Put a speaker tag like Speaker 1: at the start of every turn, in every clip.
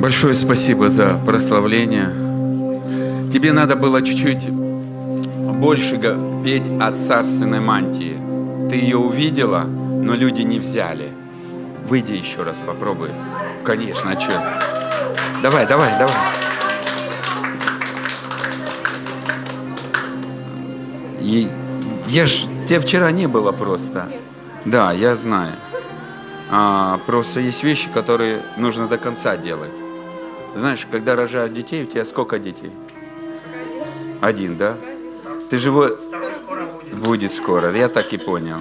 Speaker 1: Большое спасибо за прославление. Тебе надо было чуть-чуть больше петь о царственной мантии. Ты ее увидела, но люди не взяли. Выйди еще раз, попробуй. Конечно, а что? Давай, давай, давай. И я ж, тебя вчера не было просто. Да, я знаю. А, просто есть вещи, которые нужно до конца делать. Знаешь, когда рожают детей, у тебя сколько детей? Один, да? Ты же его... Будет скоро, я так и понял.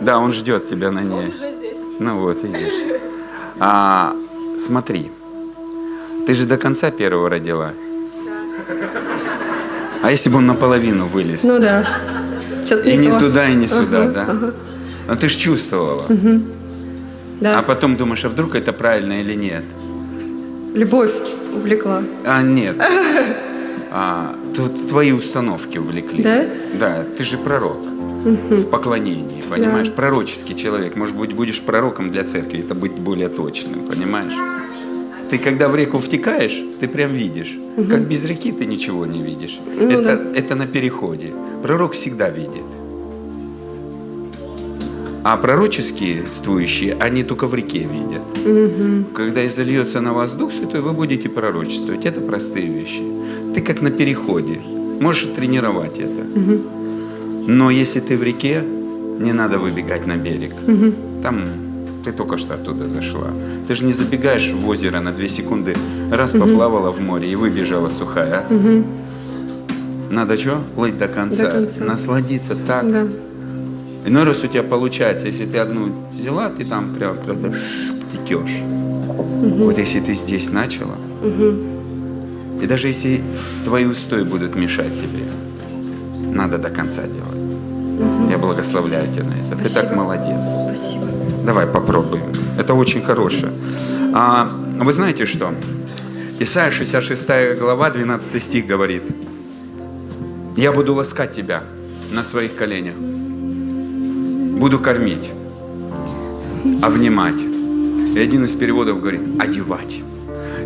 Speaker 1: Да, он ждет тебя на ней. Ну вот, видишь. А, смотри, ты же до конца первого родила. А если бы он наполовину вылез?
Speaker 2: Ну да.
Speaker 1: И
Speaker 2: не
Speaker 1: туда, и не сюда,
Speaker 2: Ага,
Speaker 1: да?
Speaker 2: ага.
Speaker 1: Но ты же чувствовала.
Speaker 2: Да.
Speaker 1: А потом думаешь, а вдруг это правильно или нет?
Speaker 2: Любовь увлекла.
Speaker 1: А, нет. А, твои установки увлекли.
Speaker 2: Да?
Speaker 1: Да, ты же пророк в поклонении, понимаешь?
Speaker 2: Да.
Speaker 1: Пророческий человек. Может быть, будешь пророком для церкви, это быть более точным, понимаешь? Ты когда в реку втекаешь, ты прям видишь. Как без реки ты ничего не видишь.
Speaker 2: Ну
Speaker 1: это,
Speaker 2: да.
Speaker 1: это на переходе. Пророк всегда видит. А пророческие стующие, они только в реке видят. Когда изольется на вас Дух Святой, вы будете пророчествовать. Это простые вещи. Ты как на переходе. Можешь тренировать это. Но если ты в реке, не надо выбегать на берег. Там ты только что оттуда зашла. Ты же не забегаешь в озеро на две секунды, раз поплавала в море и выбежала сухая. а? Надо что? Плыть до конца.
Speaker 2: До конца.
Speaker 1: Насладиться так.
Speaker 2: Да.
Speaker 1: Иной раз у тебя получается, если ты одну взяла, ты там прям просто текешь. Вот если ты здесь начала, и даже если твои устои будут мешать тебе, надо до конца делать. Я благословляю тебя на это. Ты так
Speaker 2: Спасибо.
Speaker 1: молодец.
Speaker 2: Спасибо.
Speaker 1: Давай попробуем. Это очень хорошее. А, вы знаете что? Исайя 66 глава, 12 стих говорит. Я буду ласкать тебя на своих коленях. Буду кормить, обнимать. И один из переводов говорит одевать.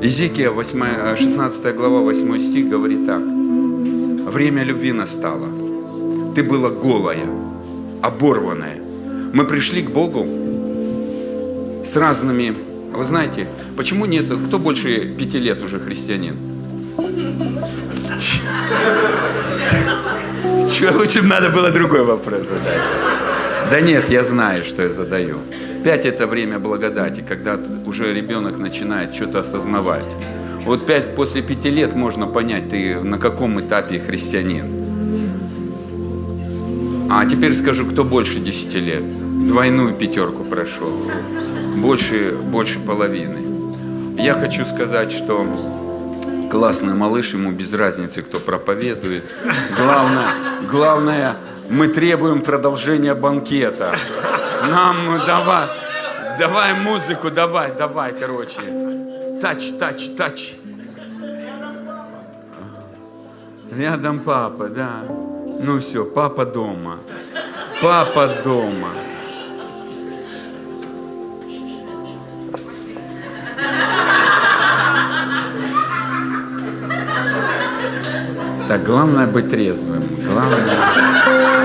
Speaker 1: Иезекия 8, э, 16 глава, 8 стих говорит так. Время любви настало. Ты была голая, оборванная. Мы пришли к Богу с разными... Вы знаете, почему нет... Кто больше пяти лет уже христианин? Че, лучше надо было другой вопрос задать. Да нет, я знаю, что я задаю. Пять – это время благодати, когда уже ребенок начинает что-то осознавать. Вот пять, после пяти лет можно понять, ты на каком этапе христианин. А теперь скажу, кто больше 10 лет? Двойную пятерку прошел. Больше, больше половины. Я хочу сказать, что классный малыш, ему без разницы, кто проповедует. Главное, главное, мы требуем продолжения банкета. Нам давай, давай музыку, давай, давай, короче. Тач, тач, тач. Рядом папа, да. Ну все, папа дома. Папа дома. Так, главное быть трезвым. Главное.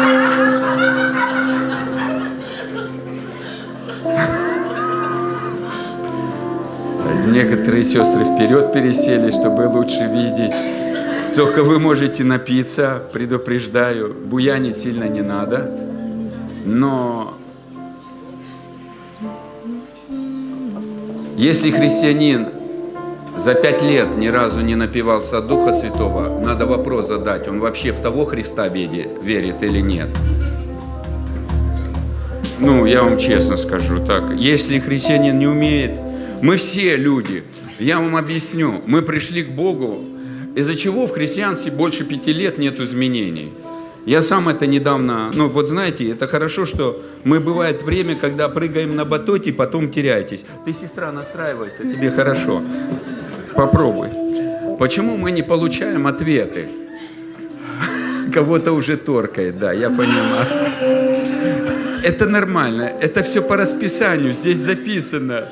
Speaker 1: Некоторые сестры вперед пересели, чтобы лучше видеть. Только вы можете напиться, предупреждаю. Буянить сильно не надо. Но если христианин за пять лет ни разу не напивался от Духа Святого, надо вопрос задать, он вообще в того Христа верит, или нет. Ну, я вам честно скажу так. Если христианин не умеет, мы все люди. Я вам объясню. Мы пришли к Богу, из-за чего в христианстве больше пяти лет нет изменений. Я сам это недавно, ну вот знаете, это хорошо, что мы бывает время, когда прыгаем на батоте, потом теряетесь. Ты, сестра, настраивайся, тебе хорошо. Попробуй. Почему мы не получаем ответы? Кого-то уже торкает, да, я понимаю. Это нормально, это все по расписанию, здесь записано.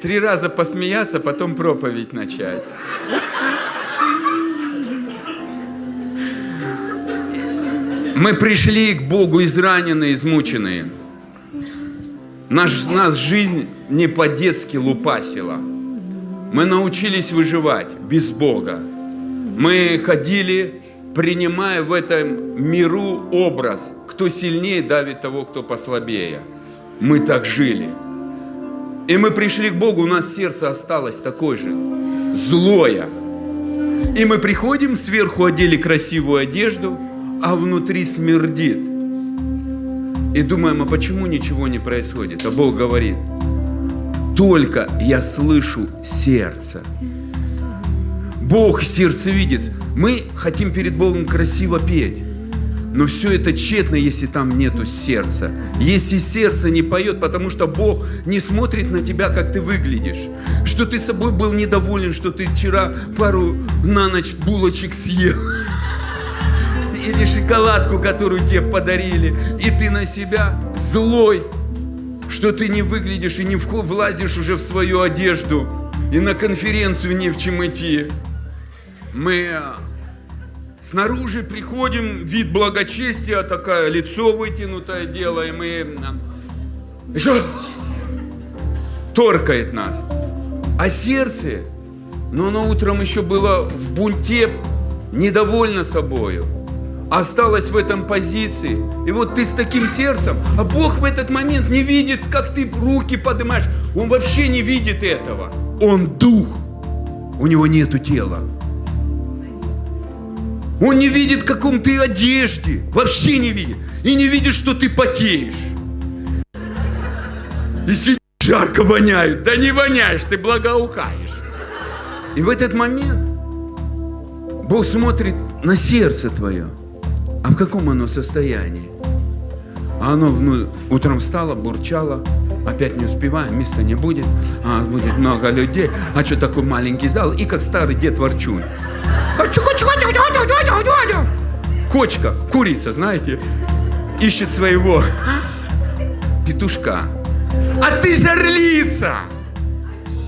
Speaker 1: Три раза посмеяться, потом проповедь начать. Мы пришли к Богу израненные, измученные. Наш, нас жизнь не по-детски лупасила. Мы научились выживать без Бога. Мы ходили, принимая в этом миру образ. Кто сильнее давит того, кто послабее. Мы так жили. И мы пришли к Богу, у нас сердце осталось такое же, злое. И мы приходим, сверху одели красивую одежду, а внутри смердит. И думаем, а почему ничего не происходит? А Бог говорит, только я слышу сердце. Бог сердцевидец. Мы хотим перед Богом красиво петь. Но все это тщетно, если там нету сердца. Если сердце не поет, потому что Бог не смотрит на тебя, как ты выглядишь. Что ты собой был недоволен, что ты вчера пару на ночь булочек съел. Или шоколадку, которую тебе подарили. И ты на себя злой, что ты не выглядишь и не влазишь уже в свою одежду. И на конференцию не в чем идти. Мы Снаружи приходим, вид благочестия, такое лицо вытянутое делаем, и еще торкает нас. А сердце, но оно утром еще было в бунте, недовольно собою. Осталось в этом позиции. И вот ты с таким сердцем, а Бог в этот момент не видит, как ты руки поднимаешь. Он вообще не видит этого. Он дух. У него нету тела. Он не видит, в каком ты одежде. Вообще не видит. И не видит, что ты потеешь. И сидишь, жарко воняют. Да не воняешь, ты благоухаешь. И в этот момент Бог смотрит на сердце твое. А в каком оно состоянии? А оно ну, утром встало, бурчало, опять не успеваем, места не будет, а будет много людей, а что такой маленький зал, и как старый дед ворчун. Кочка, курица, знаете, ищет своего петушка. А ты же орлица!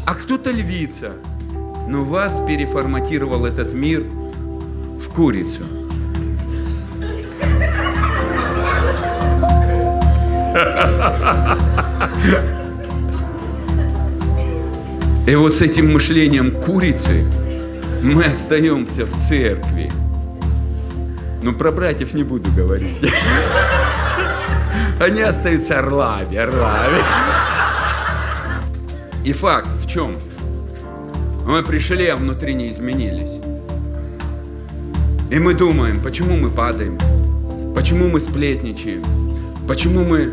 Speaker 1: А кто-то львица. Но вас переформатировал этот мир в курицу. И вот с этим мышлением курицы мы остаемся в церкви. Но про братьев не буду говорить. Они остаются орлами, орлами. И факт в чем? Мы пришли, а внутри не изменились. И мы думаем, почему мы падаем, почему мы сплетничаем, почему мы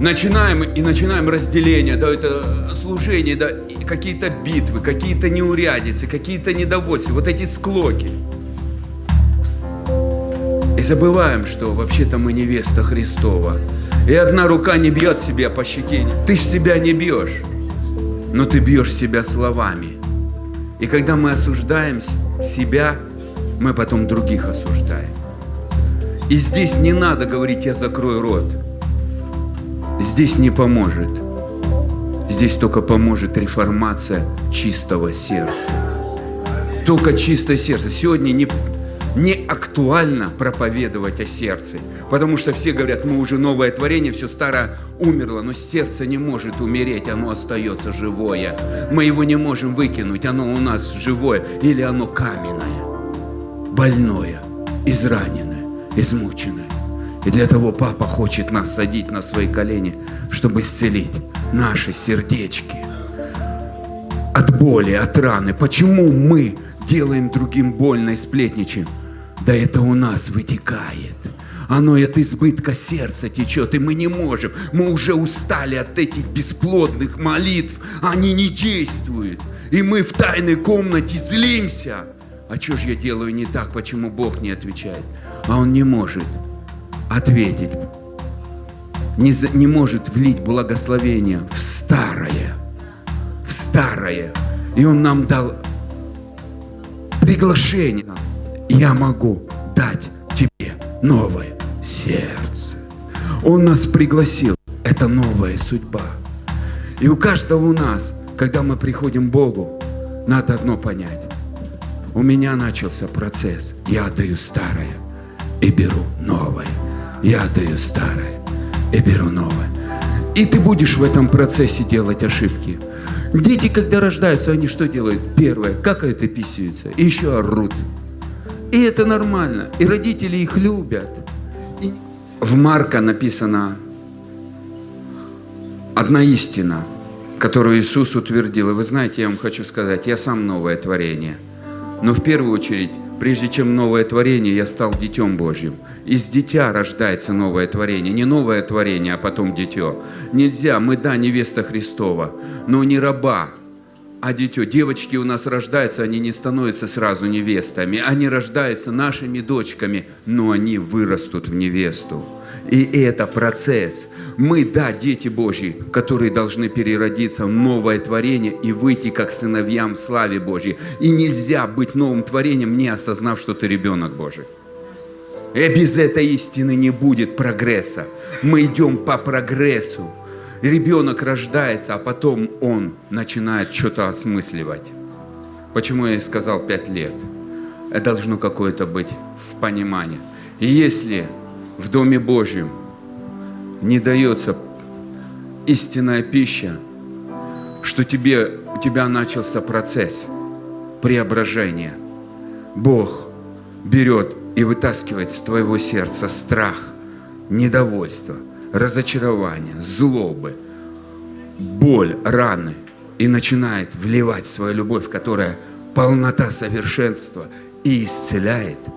Speaker 1: начинаем и начинаем разделение, да, это служение, да, какие-то битвы, какие-то неурядицы, какие-то недовольства, вот эти склоки. И забываем, что вообще-то мы невеста Христова. И одна рука не бьет себя по щеке. Ты ж себя не бьешь, но ты бьешь себя словами. И когда мы осуждаем себя, мы потом других осуждаем. И здесь не надо говорить, я закрою рот. Здесь не поможет. Здесь только поможет реформация чистого сердца. Только чистое сердце. Сегодня не, не актуально проповедовать о сердце, потому что все говорят, мы уже новое творение, все старое умерло, но сердце не может умереть, оно остается живое. Мы его не можем выкинуть, оно у нас живое, или оно каменное, больное, израненное, измученное. И для того папа хочет нас садить на свои колени, чтобы исцелить наши сердечки от боли, от раны. Почему мы делаем другим больно и сплетничаем? Да это у нас вытекает. Оно от избытка сердца течет, и мы не можем. Мы уже устали от этих бесплодных молитв. Они не действуют. И мы в тайной комнате злимся. А что же я делаю не так? Почему Бог не отвечает? А Он не может ответить, не, не может влить благословение в старое, в старое. И Он нам дал приглашение. Я могу дать тебе новое сердце. Он нас пригласил. Это новая судьба. И у каждого у нас, когда мы приходим к Богу, надо одно понять. У меня начался процесс. Я отдаю старое и беру новое. Я отдаю старое и беру новое. И ты будешь в этом процессе делать ошибки. Дети, когда рождаются, они что делают? Первое, какают и писаются, и еще орут. И это нормально. И родители их любят. И в Марка написано одна истина, которую Иисус утвердил. И вы знаете, я вам хочу сказать, я сам новое творение. Но в первую очередь, прежде чем новое творение, я стал детем Божьим. Из дитя рождается новое творение. Не новое творение, а потом дитё. Нельзя, мы да, невеста Христова, но не раба, а дитё. Девочки у нас рождаются, они не становятся сразу невестами. Они рождаются нашими дочками, но они вырастут в невесту. И это процесс. Мы, да, дети Божьи, которые должны переродиться в новое творение и выйти как сыновьям в славе Божьей. И нельзя быть новым творением, не осознав, что ты ребенок Божий. И без этой истины не будет прогресса. Мы идем по прогрессу. Ребенок рождается, а потом он начинает что-то осмысливать. Почему я и сказал пять лет? Это должно какое-то быть в понимании. И если в Доме Божьем не дается истинная пища, что тебе, у тебя начался процесс преображения. Бог берет и вытаскивает из твоего сердца страх, недовольство, разочарование, злобы, боль, раны и начинает вливать свою любовь, которая полнота совершенства и исцеляет –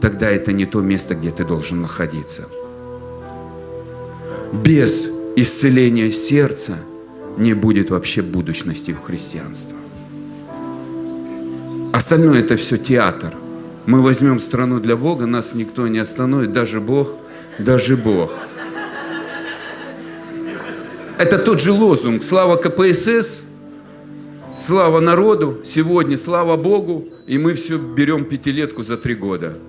Speaker 1: тогда это не то место, где ты должен находиться. Без исцеления сердца не будет вообще будущности в христианстве. Остальное это все театр. Мы возьмем страну для Бога, нас никто не остановит, даже Бог, даже Бог. Это тот же лозунг «Слава КПСС», «Слава народу», сегодня «Слава Богу», и мы все берем пятилетку за три года –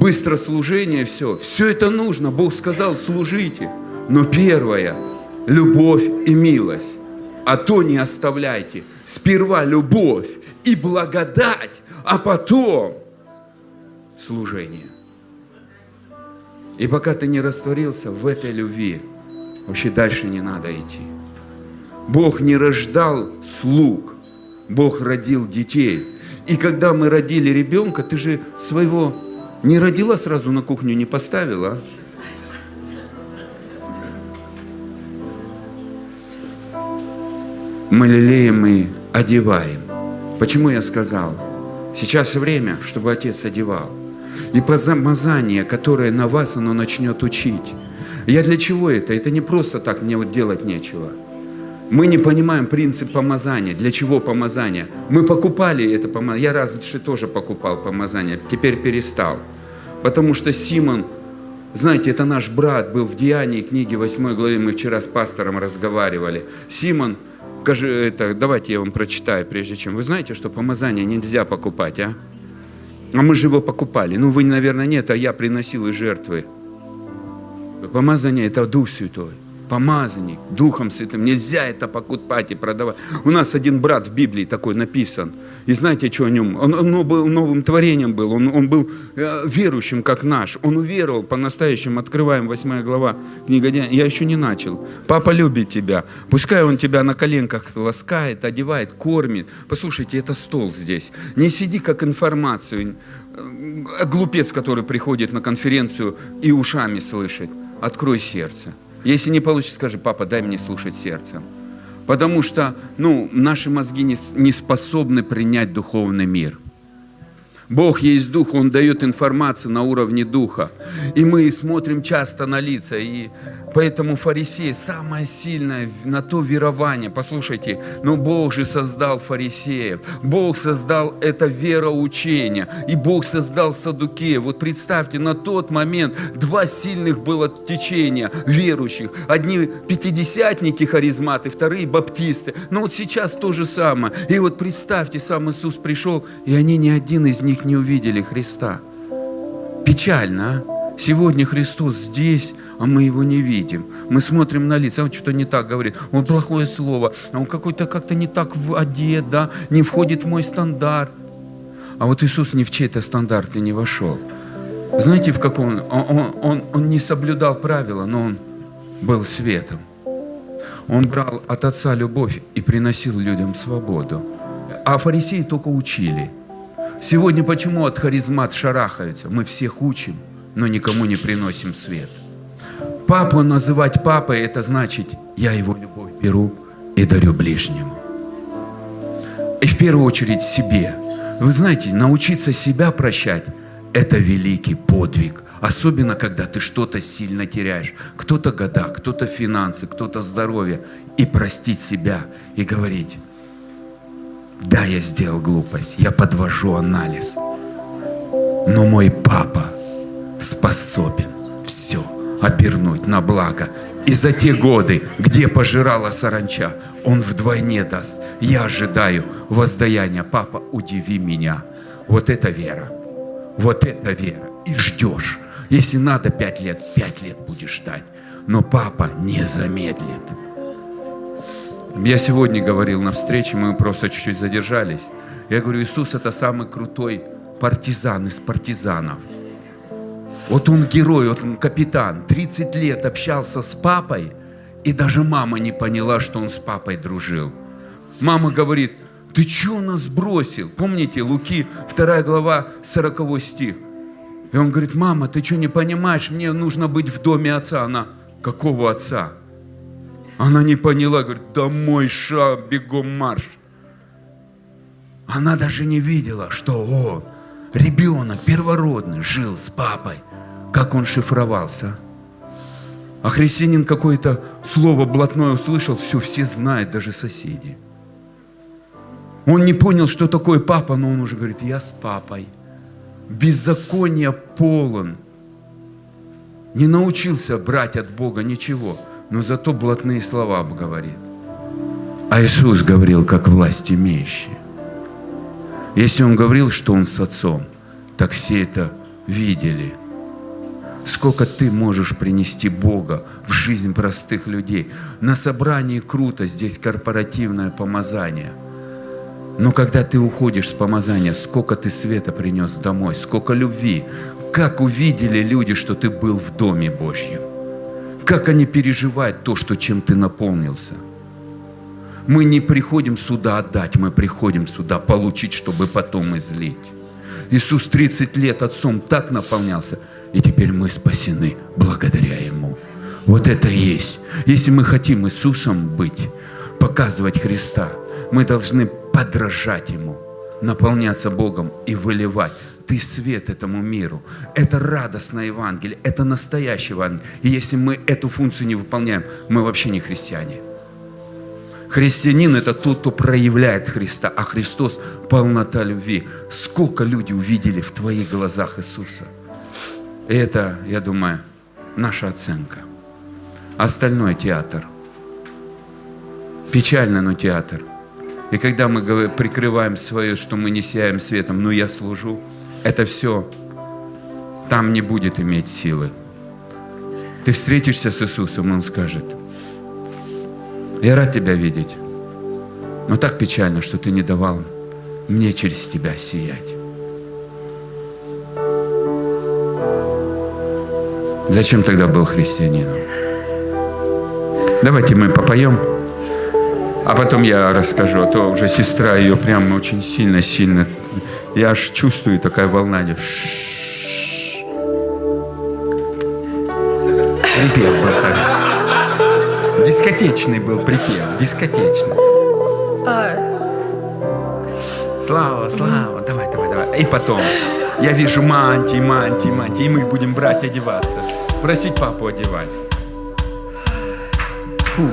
Speaker 1: быстро служение, все. Все это нужно. Бог сказал, служите. Но первое – любовь и милость. А то не оставляйте. Сперва любовь и благодать, а потом служение. И пока ты не растворился в этой любви, вообще дальше не надо идти. Бог не рождал слуг, Бог родил детей. И когда мы родили ребенка, ты же своего не родила сразу на кухню, не поставила. Мы лелеем и одеваем. Почему я сказал? Сейчас время, чтобы Отец одевал. И помазание, которое на вас, оно начнет учить. Я для чего это? Это не просто так, мне вот делать нечего. Мы не понимаем принцип помазания. Для чего помазание? Мы покупали это помазание. Я раньше тоже покупал помазание, теперь перестал. Потому что Симон, знаете, это наш брат был в Деянии, книге 8 главе, мы вчера с пастором разговаривали. Симон, скажи, это, давайте я вам прочитаю, прежде чем. Вы знаете, что помазание нельзя покупать, а? А мы же его покупали. Ну, вы, наверное, нет, а я приносил и жертвы. Помазание – это Дух Святой помазанник Духом Святым. Нельзя это покупать и продавать. У нас один брат в Библии такой написан. И знаете, что о нем? Он, он был новым творением был. Он, он был э, верующим, как наш. Он уверовал по-настоящему. Открываем 8 глава книга Я еще не начал. Папа любит тебя. Пускай он тебя на коленках ласкает, одевает, кормит. Послушайте, это стол здесь. Не сиди как информацию. Э, глупец, который приходит на конференцию и ушами слышит. Открой сердце. Если не получится, скажи, папа, дай мне слушать сердцем. Потому что ну, наши мозги не, не способны принять духовный мир. Бог есть Дух, Он дает информацию на уровне Духа. И мы смотрим часто на лица. И поэтому фарисеи самое сильное на то верование. Послушайте, но Бог же создал фарисеев. Бог создал это вероучение. И Бог создал садукеев. Вот представьте, на тот момент два сильных было течения верующих. Одни пятидесятники харизматы, вторые баптисты. Но вот сейчас то же самое. И вот представьте, сам Иисус пришел, и они ни один из них не увидели Христа. Печально, а? Сегодня Христос здесь, а мы его не видим. Мы смотрим на лица, он что-то не так говорит, он плохое слово, а он какой-то как-то не так одет, да, не входит в мой стандарт. А вот Иисус ни в чей-то стандарт и не вошел. Знаете, в каком он, он, он, он не соблюдал правила, но он был светом. Он брал от Отца любовь и приносил людям свободу. А фарисеи только учили. Сегодня почему от харизмат шарахаются? Мы всех учим, но никому не приносим свет. Папу называть папой, это значит, я его любовь беру и дарю ближнему. И в первую очередь себе. Вы знаете, научиться себя прощать – это великий подвиг. Особенно, когда ты что-то сильно теряешь. Кто-то года, кто-то финансы, кто-то здоровье. И простить себя и говорить, да, я сделал глупость, я подвожу анализ. Но мой папа способен все обернуть на благо. И за те годы, где пожирала саранча, Он вдвойне даст. Я ожидаю воздаяния. Папа, удиви меня. Вот это вера. Вот это вера. И ждешь. Если надо пять лет, пять лет будешь ждать. Но папа не замедлит. Я сегодня говорил на встрече, мы просто чуть-чуть задержались. Я говорю, Иисус это самый крутой партизан из партизанов. Вот он герой, вот он капитан. 30 лет общался с папой, и даже мама не поняла, что он с папой дружил. Мама говорит, ты что нас бросил? Помните, Луки, 2 глава, 40 стих. И он говорит, мама, ты что не понимаешь, мне нужно быть в доме отца. Она, какого отца? Она не поняла, говорит, домой ша, бегом марш. Она даже не видела, что он, ребенок первородный, жил с папой. Как он шифровался. А христианин какое-то слово блатное услышал, все, все знают, даже соседи. Он не понял, что такое папа, но он уже говорит, я с папой. Беззаконие полон. Не научился брать от Бога ничего, но зато блатные слова говорит. А Иисус говорил, как власть имеющий. Если Он говорил, что Он с Отцом, так все это видели. Сколько ты можешь принести Бога в жизнь простых людей. На собрании круто, здесь корпоративное помазание – но когда ты уходишь с помазания, сколько ты света принес домой, сколько любви, как увидели люди, что ты был в Доме Божьем, как они переживают то, что чем ты наполнился. Мы не приходим сюда отдать, мы приходим сюда получить, чтобы потом излить. Иисус 30 лет Отцом так наполнялся, и теперь мы спасены благодаря Ему. Вот это и есть. Если мы хотим Иисусом быть, показывать Христа, мы должны подражать Ему, наполняться Богом и выливать. Ты свет этому миру. Это радостное Евангелие, это настоящее Евангелие. И если мы эту функцию не выполняем, мы вообще не христиане. Христианин – это тот, кто проявляет Христа, а Христос – полнота любви. Сколько люди увидели в твоих глазах Иисуса. И это, я думаю, наша оценка. Остальной театр. Печально, но театр – и когда мы прикрываем свое, что мы не сияем светом, но я служу, это все там не будет иметь силы. Ты встретишься с Иисусом, Он скажет, я рад тебя видеть, но так печально, что ты не давал мне через тебя сиять. Зачем тогда был христианином? Давайте мы попоем. А потом я расскажу, а то уже сестра ее прям очень сильно-сильно. Я аж чувствую такая волна. Припев был так. Дискотечный был припев, дискотечный. Слава, слава, давай, давай, давай. И потом, я вижу мантии, мантии, мантии, и мы будем брать одеваться. Просить папу одевать. Фу,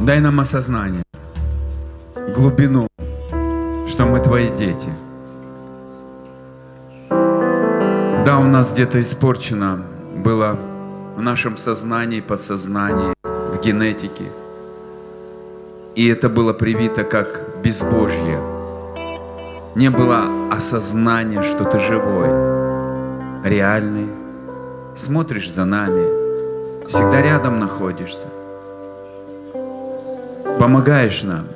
Speaker 1: дай нам осознание, глубину, что мы твои дети. Да, у нас где-то испорчено было в нашем сознании, подсознании, в генетике. И это было привито как безбожье. Не было осознания, что ты живой реальный, смотришь за нами, всегда рядом находишься, помогаешь нам.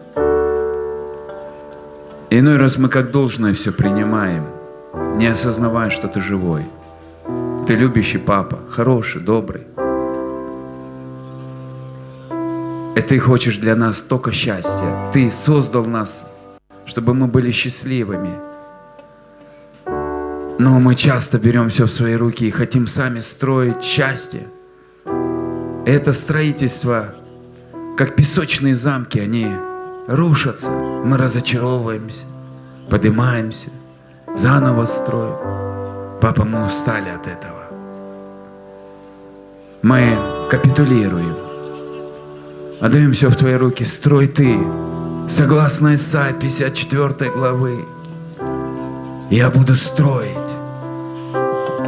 Speaker 1: Иной раз мы как должное все принимаем, не осознавая, что ты живой. Ты любящий папа, хороший, добрый. И ты хочешь для нас только счастья. Ты создал нас, чтобы мы были счастливыми. Но мы часто берем все в свои руки и хотим сами строить счастье. Это строительство, как песочные замки, они рушатся. Мы разочаровываемся, поднимаемся, заново строим. Папа, мы устали от этого. Мы капитулируем. Отдаем все в твои руки. Строй ты. Согласно Исаии 54 главы. Я буду строить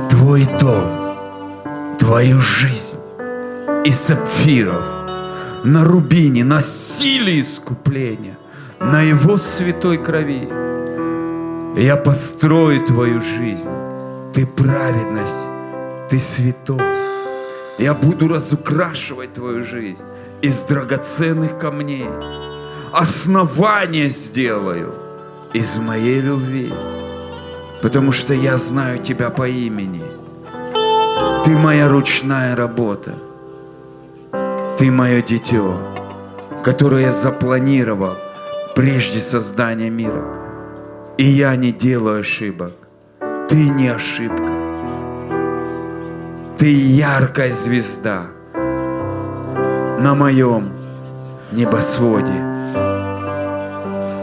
Speaker 1: твой дом, твою жизнь из сапфиров, на рубине, на силе искупления, на его святой крови. Я построю твою жизнь. Ты праведность, ты святой. Я буду разукрашивать твою жизнь из драгоценных камней. Основание сделаю из моей любви. Потому что я знаю тебя по имени. Ты моя ручная работа. Ты мое дитё, которое я запланировал прежде создания мира. И я не делаю ошибок. Ты не ошибка. Ты яркая звезда на моем небосводе.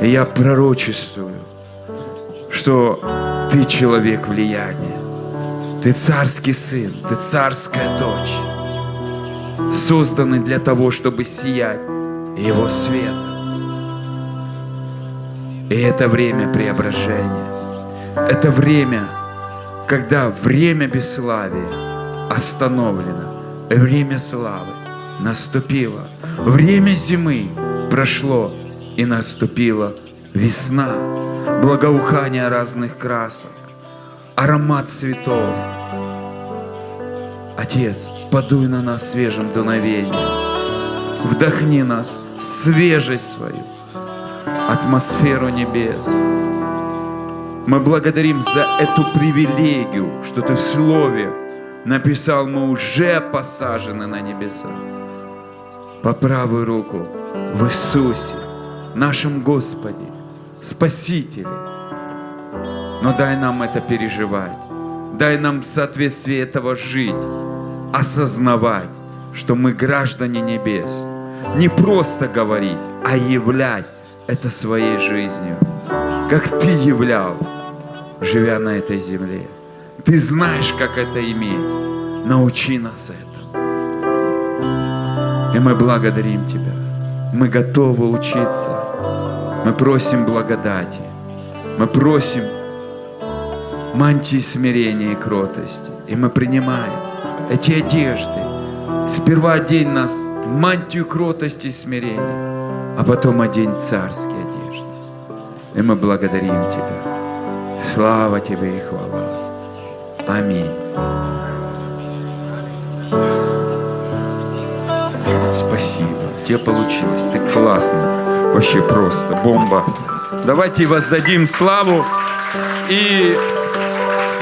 Speaker 1: И я пророчествую, что ты человек влияния. Ты царский сын, ты царская дочь, созданный для того, чтобы сиять его светом. И это время преображения. Это время, когда время бесславия остановлено. Время славы наступило. Время зимы прошло и наступила весна. Благоухание разных красок, аромат цветов. Отец, подуй на нас свежим дуновением. Вдохни нас свежесть свою, атмосферу небес. Мы благодарим за эту привилегию, что Ты в Слове написал, мы уже посажены на небеса. По правую руку в Иисусе, нашем Господе, Спасителе. Но дай нам это переживать. Дай нам в соответствии этого жить, осознавать, что мы граждане небес. Не просто говорить, а являть это своей жизнью, как ты являл, живя на этой земле. Ты знаешь, как это иметь. Научи нас этому. И мы благодарим Тебя. Мы готовы учиться. Мы просим благодати. Мы просим мантии смирения и кротости. И мы принимаем эти одежды. Сперва одень нас в мантию кротости и смирения, а потом одень царские одежды. И мы благодарим Тебя. Слава Тебе и хвала. Аминь. Спасибо. Тебе получилось. Ты классный. Вообще просто бомба. Давайте воздадим славу. И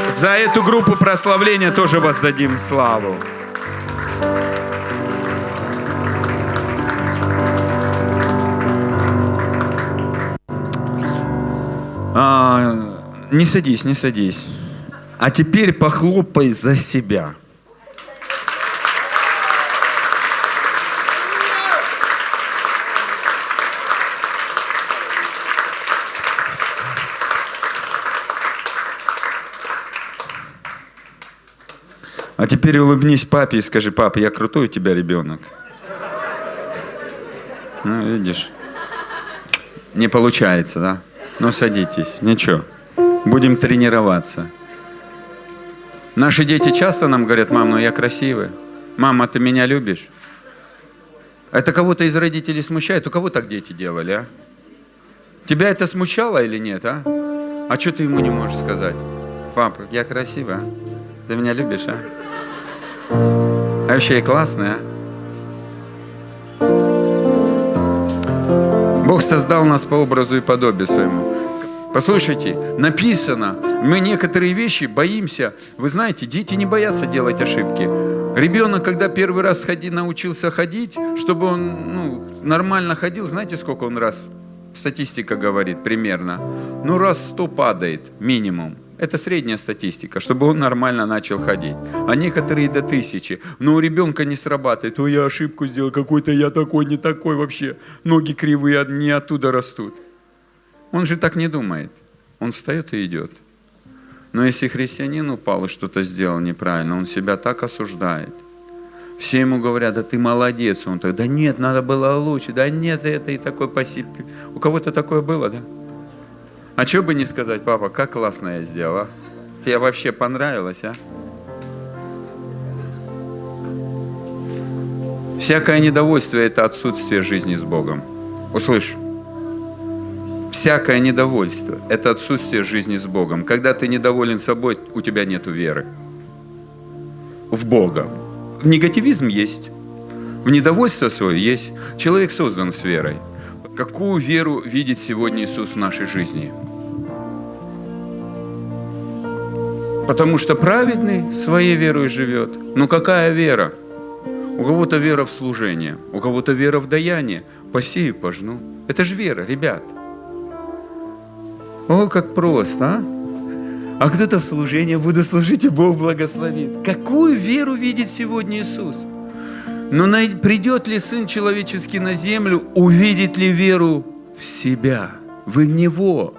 Speaker 1: за эту группу прославления тоже воздадим славу. А, не садись, не садись. А теперь похлопай за себя. А теперь улыбнись папе и скажи, папа, я крутой у тебя ребенок. Ну, видишь, не получается, да? Ну, садитесь, ничего, будем тренироваться. Наши дети часто нам говорят, мам, ну я красивый. Мама, ты меня любишь? Это кого-то из родителей смущает? У кого так дети делали, а? Тебя это смущало или нет, а? А что ты ему не можешь сказать? Папа, я красивая? Ты меня любишь, а? А вообще я классная, а? Бог создал нас по образу и подобию своему. Послушайте, написано, мы некоторые вещи боимся. Вы знаете, дети не боятся делать ошибки. Ребенок, когда первый раз ходи, научился ходить, чтобы он ну, нормально ходил, знаете, сколько он раз? Статистика говорит примерно. Ну, раз сто падает минимум. Это средняя статистика, чтобы он нормально начал ходить. А некоторые до тысячи. Но у ребенка не срабатывает. Ой, я ошибку сделал, какой-то я такой, не такой вообще. Ноги кривые, не оттуда растут. Он же так не думает. Он встает и идет. Но если христианин упал и что-то сделал неправильно, он себя так осуждает. Все ему говорят, да ты молодец. Он так, да нет, надо было лучше. Да нет, это и такой посип. У кого-то такое было, да? А что бы не сказать, папа, как классно я сделал, а? Тебе вообще понравилось, а? Всякое недовольство – это отсутствие жизни с Богом. Услышь. Всякое недовольство – это отсутствие жизни с Богом. Когда ты недоволен собой, у тебя нет веры. В Бога. В негативизм есть. В недовольство свое есть. Человек создан с верой. Какую веру видит сегодня Иисус в нашей жизни? Потому что праведный своей верой живет. Но какая вера? У кого-то вера в служение, у кого-то вера в даяние. Посею, пожну. Это же вера, ребят. О, как просто, а? А кто-то в служение буду служить, и Бог благословит. Какую веру видит сегодня Иисус? Но придет ли Сын Человеческий на землю, увидит ли веру в себя, в Него?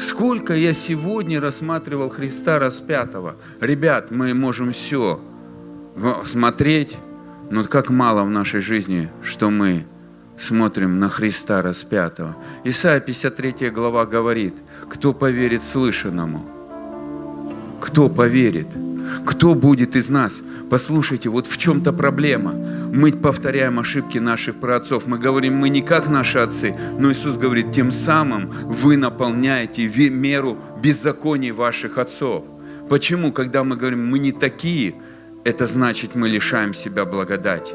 Speaker 1: Сколько я сегодня рассматривал Христа распятого. Ребят, мы можем все смотреть, но как мало в нашей жизни, что мы смотрим на Христа распятого. Исайя 53 глава говорит, кто поверит слышанному? Кто поверит? Кто будет из нас? Послушайте, вот в чем-то проблема. Мы повторяем ошибки наших праотцов. Мы говорим, мы не как наши отцы. Но Иисус говорит, тем самым вы наполняете меру беззаконий ваших отцов. Почему? Когда мы говорим, мы не такие, это значит, мы лишаем себя благодати.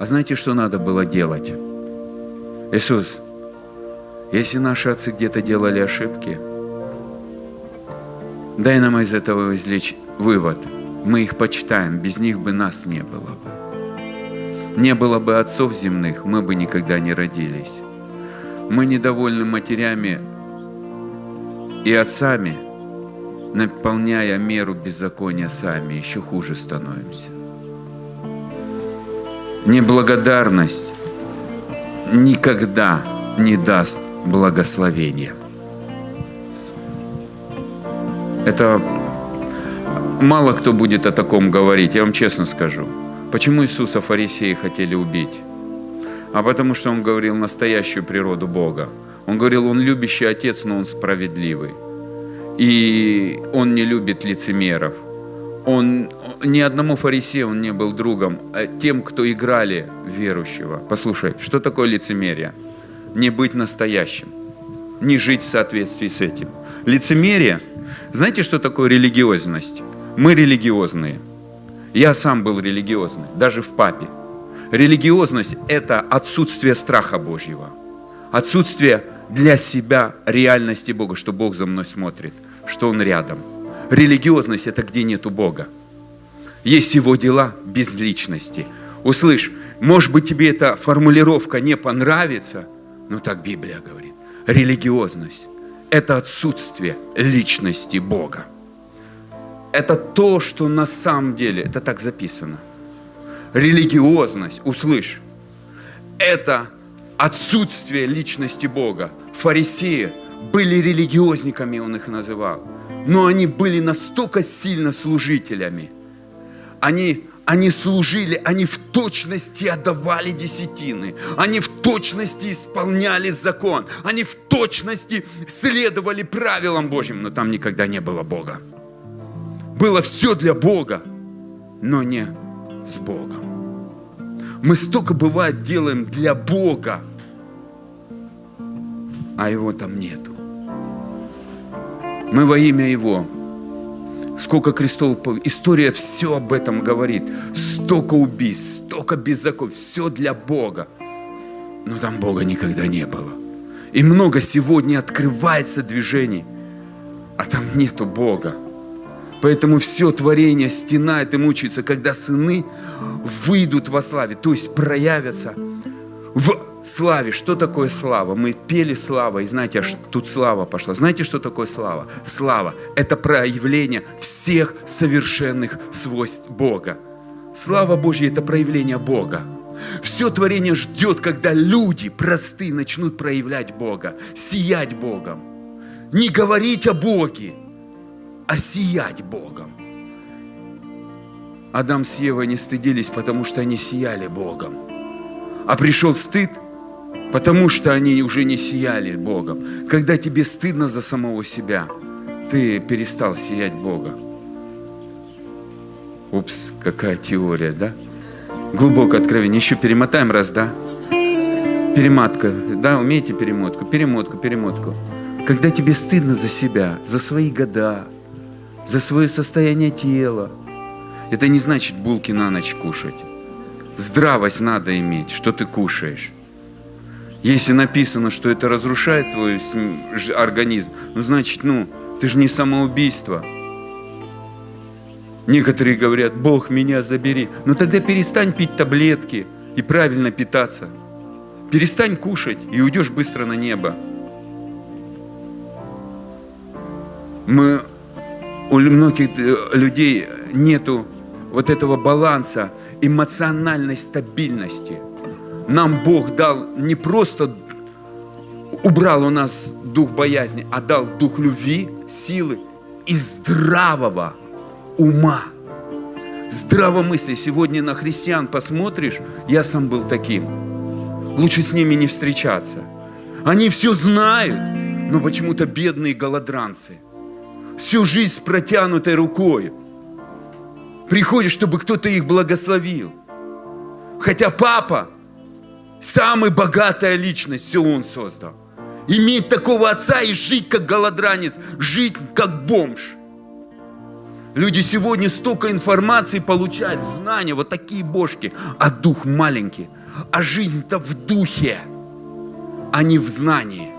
Speaker 1: А знаете, что надо было делать? Иисус, если наши отцы где-то делали ошибки, дай нам из этого извлечь вывод. Мы их почитаем, без них бы нас не было бы. Не было бы отцов земных, мы бы никогда не родились. Мы недовольны матерями и отцами, наполняя меру беззакония сами, еще хуже становимся. Неблагодарность никогда не даст благословения. Это мало кто будет о таком говорить, я вам честно скажу. Почему Иисуса фарисеи хотели убить? А потому что Он говорил настоящую природу Бога. Он говорил, Он любящий Отец, но Он справедливый. И Он не любит лицемеров. Он ни одному фарисею он не был другом, а тем, кто играли верующего. Послушай, что такое лицемерие? Не быть настоящим, не жить в соответствии с этим. Лицемерие, знаете, что такое религиозность? Мы религиозные. Я сам был религиозный, даже в папе. Религиозность – это отсутствие страха Божьего, отсутствие для себя реальности Бога, что Бог за мной смотрит, что Он рядом. Религиозность – это где нету Бога. Есть Его дела без личности. Услышь, может быть, тебе эта формулировка не понравится, но так Библия говорит. Религиозность – это отсутствие личности Бога. Это то, что на самом деле, это так записано. Религиозность, услышь, это отсутствие личности Бога. Фарисеи были религиозниками, он их называл. Но они были настолько сильно служителями. Они, они служили, они в точности отдавали десятины. Они в точности исполняли закон. Они в точности следовали правилам Божьим. Но там никогда не было Бога. Было все для Бога, но не с Богом. Мы столько бывает делаем для Бога, а Его там нету. Мы во имя Его. Сколько крестов, история все об этом говорит. Столько убийств, столько беззаконий, все для Бога. Но там Бога никогда не было. И много сегодня открывается движений, а там нету Бога. Поэтому все творение стенает и мучается, когда сыны выйдут во славе, то есть проявятся в славе. Что такое слава? Мы пели слава, и знаете, аж тут слава пошла. Знаете, что такое слава? Слава – это проявление всех совершенных свойств Бога. Слава Божья – это проявление Бога. Все творение ждет, когда люди простые начнут проявлять Бога, сиять Богом. Не говорить о Боге, а сиять Богом. Адам с Евой не стыдились, потому что они сияли Богом. А пришел стыд, Потому что они уже не сияли Богом. Когда тебе стыдно за самого себя, ты перестал сиять Бога. Упс, какая теория, да? Глубокое откровение. Еще перемотаем раз, да? Перемотка. Да, умеете перемотку? Перемотку, перемотку. Когда тебе стыдно за себя, за свои года, за свое состояние тела, это не значит булки на ночь кушать. Здравость надо иметь, что ты кушаешь. Если написано, что это разрушает твой организм, ну значит, ну, ты же не самоубийство. Некоторые говорят, Бог меня забери. Ну тогда перестань пить таблетки и правильно питаться. Перестань кушать и уйдешь быстро на небо. Мы, у многих э, людей нету вот этого баланса, эмоциональной стабильности. Нам Бог дал не просто убрал у нас дух боязни, а дал дух любви, силы и здравого ума. Здравомыслие. Сегодня на христиан посмотришь, я сам был таким. Лучше с ними не встречаться. Они все знают, но почему-то бедные голодранцы. Всю жизнь с протянутой рукой. Приходят, чтобы кто-то их благословил. Хотя папа самая богатая личность, все он создал. Иметь такого отца и жить как голодранец, жить как бомж. Люди сегодня столько информации получают, знания, вот такие бошки, а дух маленький. А жизнь-то в духе, а не в знании.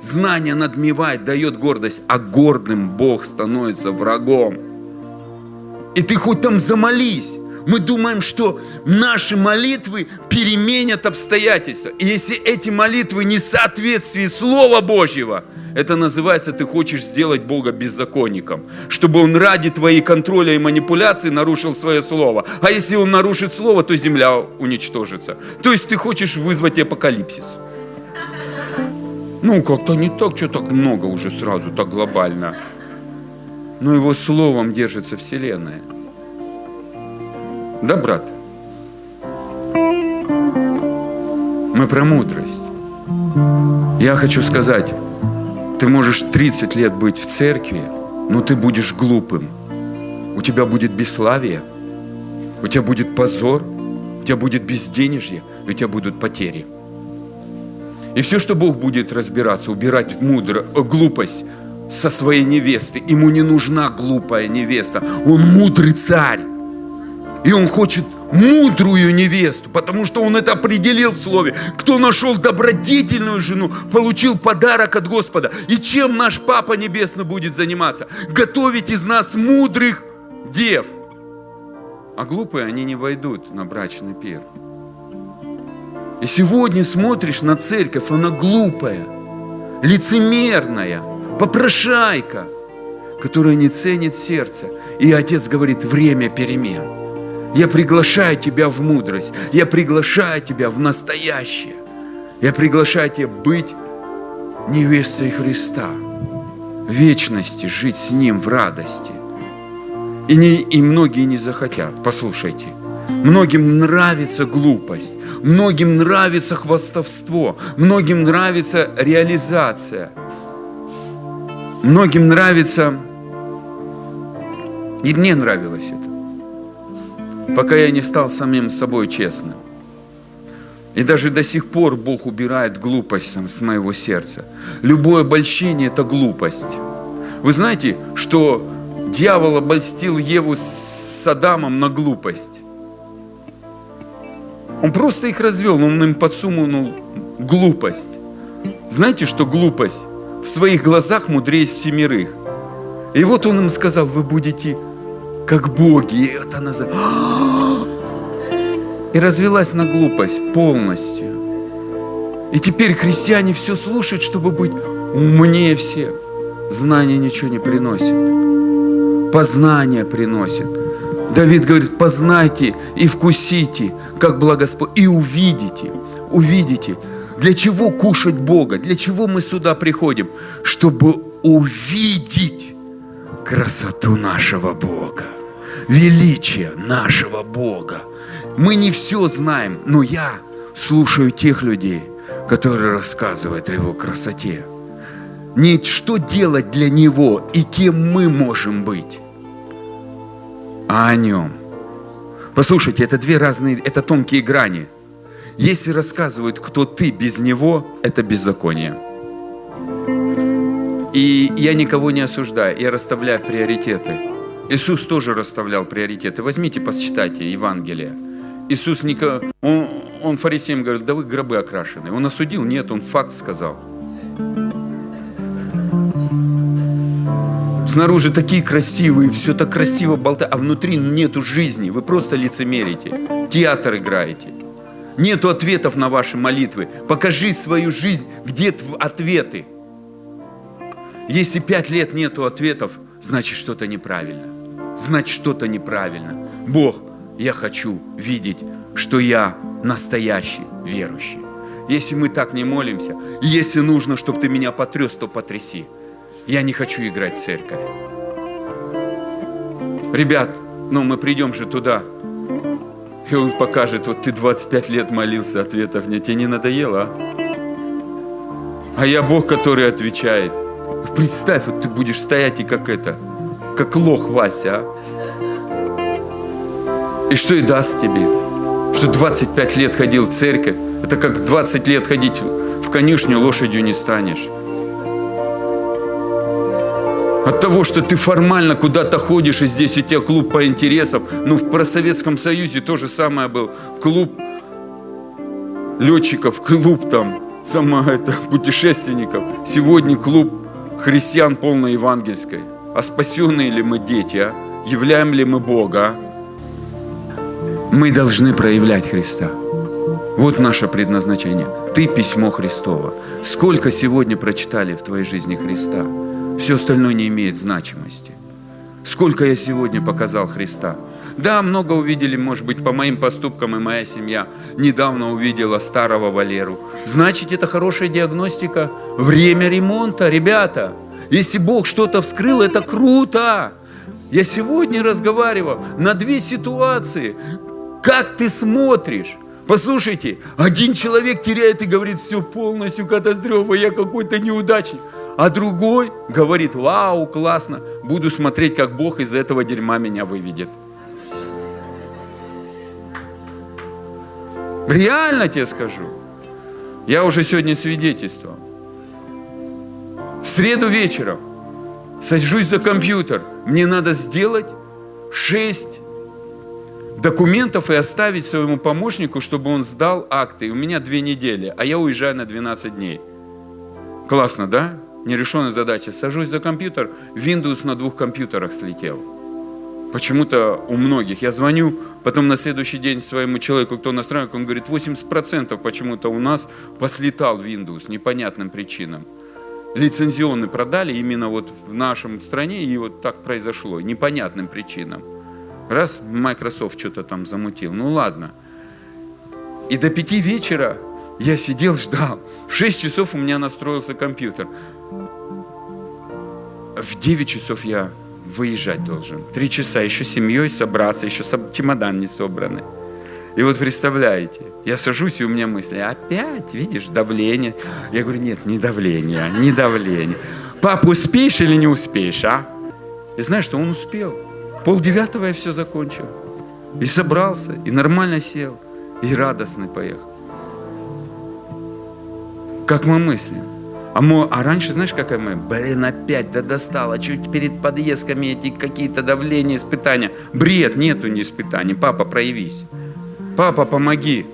Speaker 1: Знание надмевает, дает гордость, а гордым Бог становится врагом. И ты хоть там замолись. Мы думаем, что наши молитвы переменят обстоятельства. И если эти молитвы не в соответствии Слова Божьего, это называется, ты хочешь сделать Бога беззаконником, чтобы Он ради твоей контроля и манипуляции нарушил свое Слово. А если Он нарушит Слово, то земля уничтожится. То есть ты хочешь вызвать апокалипсис. Ну, как-то не так, что так много уже сразу, так глобально. Но Его Словом держится Вселенная. Да, брат? Мы про мудрость. Я хочу сказать, ты можешь 30 лет быть в церкви, но ты будешь глупым. У тебя будет бесславие, у тебя будет позор, у тебя будет безденежье, у тебя будут потери. И все, что Бог будет разбираться, убирать мудро, э, глупость со своей невесты. Ему не нужна глупая невеста. Он мудрый царь. И он хочет мудрую невесту, потому что он это определил в слове. Кто нашел добродетельную жену, получил подарок от Господа. И чем наш Папа Небесный будет заниматься? Готовить из нас мудрых дев. А глупые они не войдут на брачный пир. И сегодня смотришь на церковь, она глупая, лицемерная, попрошайка, которая не ценит сердце. И Отец говорит, время перемен. Я приглашаю тебя в мудрость. Я приглашаю тебя в настоящее. Я приглашаю тебя быть невестой Христа. Вечности жить с Ним в радости. И, не, и многие не захотят. Послушайте. Многим нравится глупость. Многим нравится хвастовство. Многим нравится реализация. Многим нравится... И мне нравилось это пока я не стал самим собой честным. И даже до сих пор Бог убирает глупость с моего сердца. Любое обольщение – это глупость. Вы знаете, что дьявол обольстил Еву с Адамом на глупость? Он просто их развел, он им подсунул глупость. Знаете, что глупость в своих глазах мудрее семерых? И вот он им сказал, вы будете как боги. И это назад. И развелась на глупость полностью. И теперь христиане все слушают, чтобы быть умнее всех. Знание ничего не приносит. Познание приносит. Давид говорит, познайте и вкусите, как благоспо... И увидите, увидите. Для чего кушать Бога? Для чего мы сюда приходим? Чтобы увидеть красоту нашего Бога, величие нашего Бога. Мы не все знаем, но я слушаю тех людей, который рассказывает о Его красоте. Не что делать для Него и кем мы можем быть, а о Нем. Послушайте, это две разные, это тонкие грани. Если рассказывают, кто ты без Него, это беззаконие. И я никого не осуждаю, я расставляю приоритеты. Иисус тоже расставлял приоритеты. Возьмите, посчитайте Евангелие. Иисус, нико... он, он фарисеям говорит, да вы гробы окрашены. Он осудил? Нет, он факт сказал. Снаружи такие красивые, все так красиво болтают, а внутри нету жизни. Вы просто лицемерите, театр играете. Нету ответов на ваши молитвы. Покажи свою жизнь, где тв- ответы. Если пять лет нету ответов, значит что-то неправильно. Значит что-то неправильно. Бог, я хочу видеть, что я настоящий верующий. Если мы так не молимся, если нужно, чтобы ты меня потряс, то потряси. Я не хочу играть в церковь. Ребят, ну мы придем же туда, и он покажет, вот ты 25 лет молился, ответов нет. Тебе не надоело, а? А я Бог, который отвечает. Представь, вот ты будешь стоять и как это, как лох Вася, а? И что и даст тебе? Что 25 лет ходил в церковь, это как 20 лет ходить в конюшню, лошадью не станешь. От того, что ты формально куда-то ходишь, и здесь у тебя клуб по интересам. Ну, в Просоветском Союзе то же самое был. Клуб летчиков, клуб там, сама это, путешественников. Сегодня клуб христиан полной евангельской. А спасенные ли мы дети, а? Являем ли мы Бога, а? Мы должны проявлять Христа. Вот наше предназначение. Ты письмо Христово. Сколько сегодня прочитали в твоей жизни Христа? Все остальное не имеет значимости. Сколько я сегодня показал Христа? Да, много увидели, может быть, по моим поступкам, и моя семья недавно увидела старого Валеру. Значит, это хорошая диагностика. Время ремонта, ребята. Если Бог что-то вскрыл, это круто. Я сегодня разговаривал на две ситуации. Как ты смотришь? Послушайте, один человек теряет и говорит, все полностью катастрофа, я какой-то неудачник. А другой говорит, вау, классно, буду смотреть, как Бог из этого дерьма меня выведет. Реально тебе скажу. Я уже сегодня свидетельствовал. В среду вечером сажусь за компьютер. Мне надо сделать шесть документов и оставить своему помощнику, чтобы он сдал акты. У меня две недели, а я уезжаю на 12 дней. Классно, да? Нерешенная задача. Сажусь за компьютер, Windows на двух компьютерах слетел. Почему-то у многих. Я звоню потом на следующий день своему человеку, кто настраивает, он говорит, 80% почему-то у нас послетал Windows непонятным причинам. Лицензионный продали именно вот в нашем стране, и вот так произошло, непонятным причинам. Раз Microsoft что-то там замутил, ну ладно. И до пяти вечера я сидел, ждал. В 6 часов у меня настроился компьютер. В 9 часов я выезжать должен. Три часа еще семьей собраться, еще чемодан не собранный. И вот представляете, я сажусь, и у меня мысли, опять, видишь, давление. Я говорю, нет, не давление, не давление. Пап, успеешь или не успеешь, а? И знаешь, что он успел. Пол девятого я все закончил. И собрался, и нормально сел, и радостный поехал. Как мы мыслим? А, мы, а раньше, знаешь, какая мы? Блин, опять, да достало. Чуть перед подъездками эти какие-то давления, испытания. Бред, нету ни испытаний. Папа, проявись. Папа, помоги.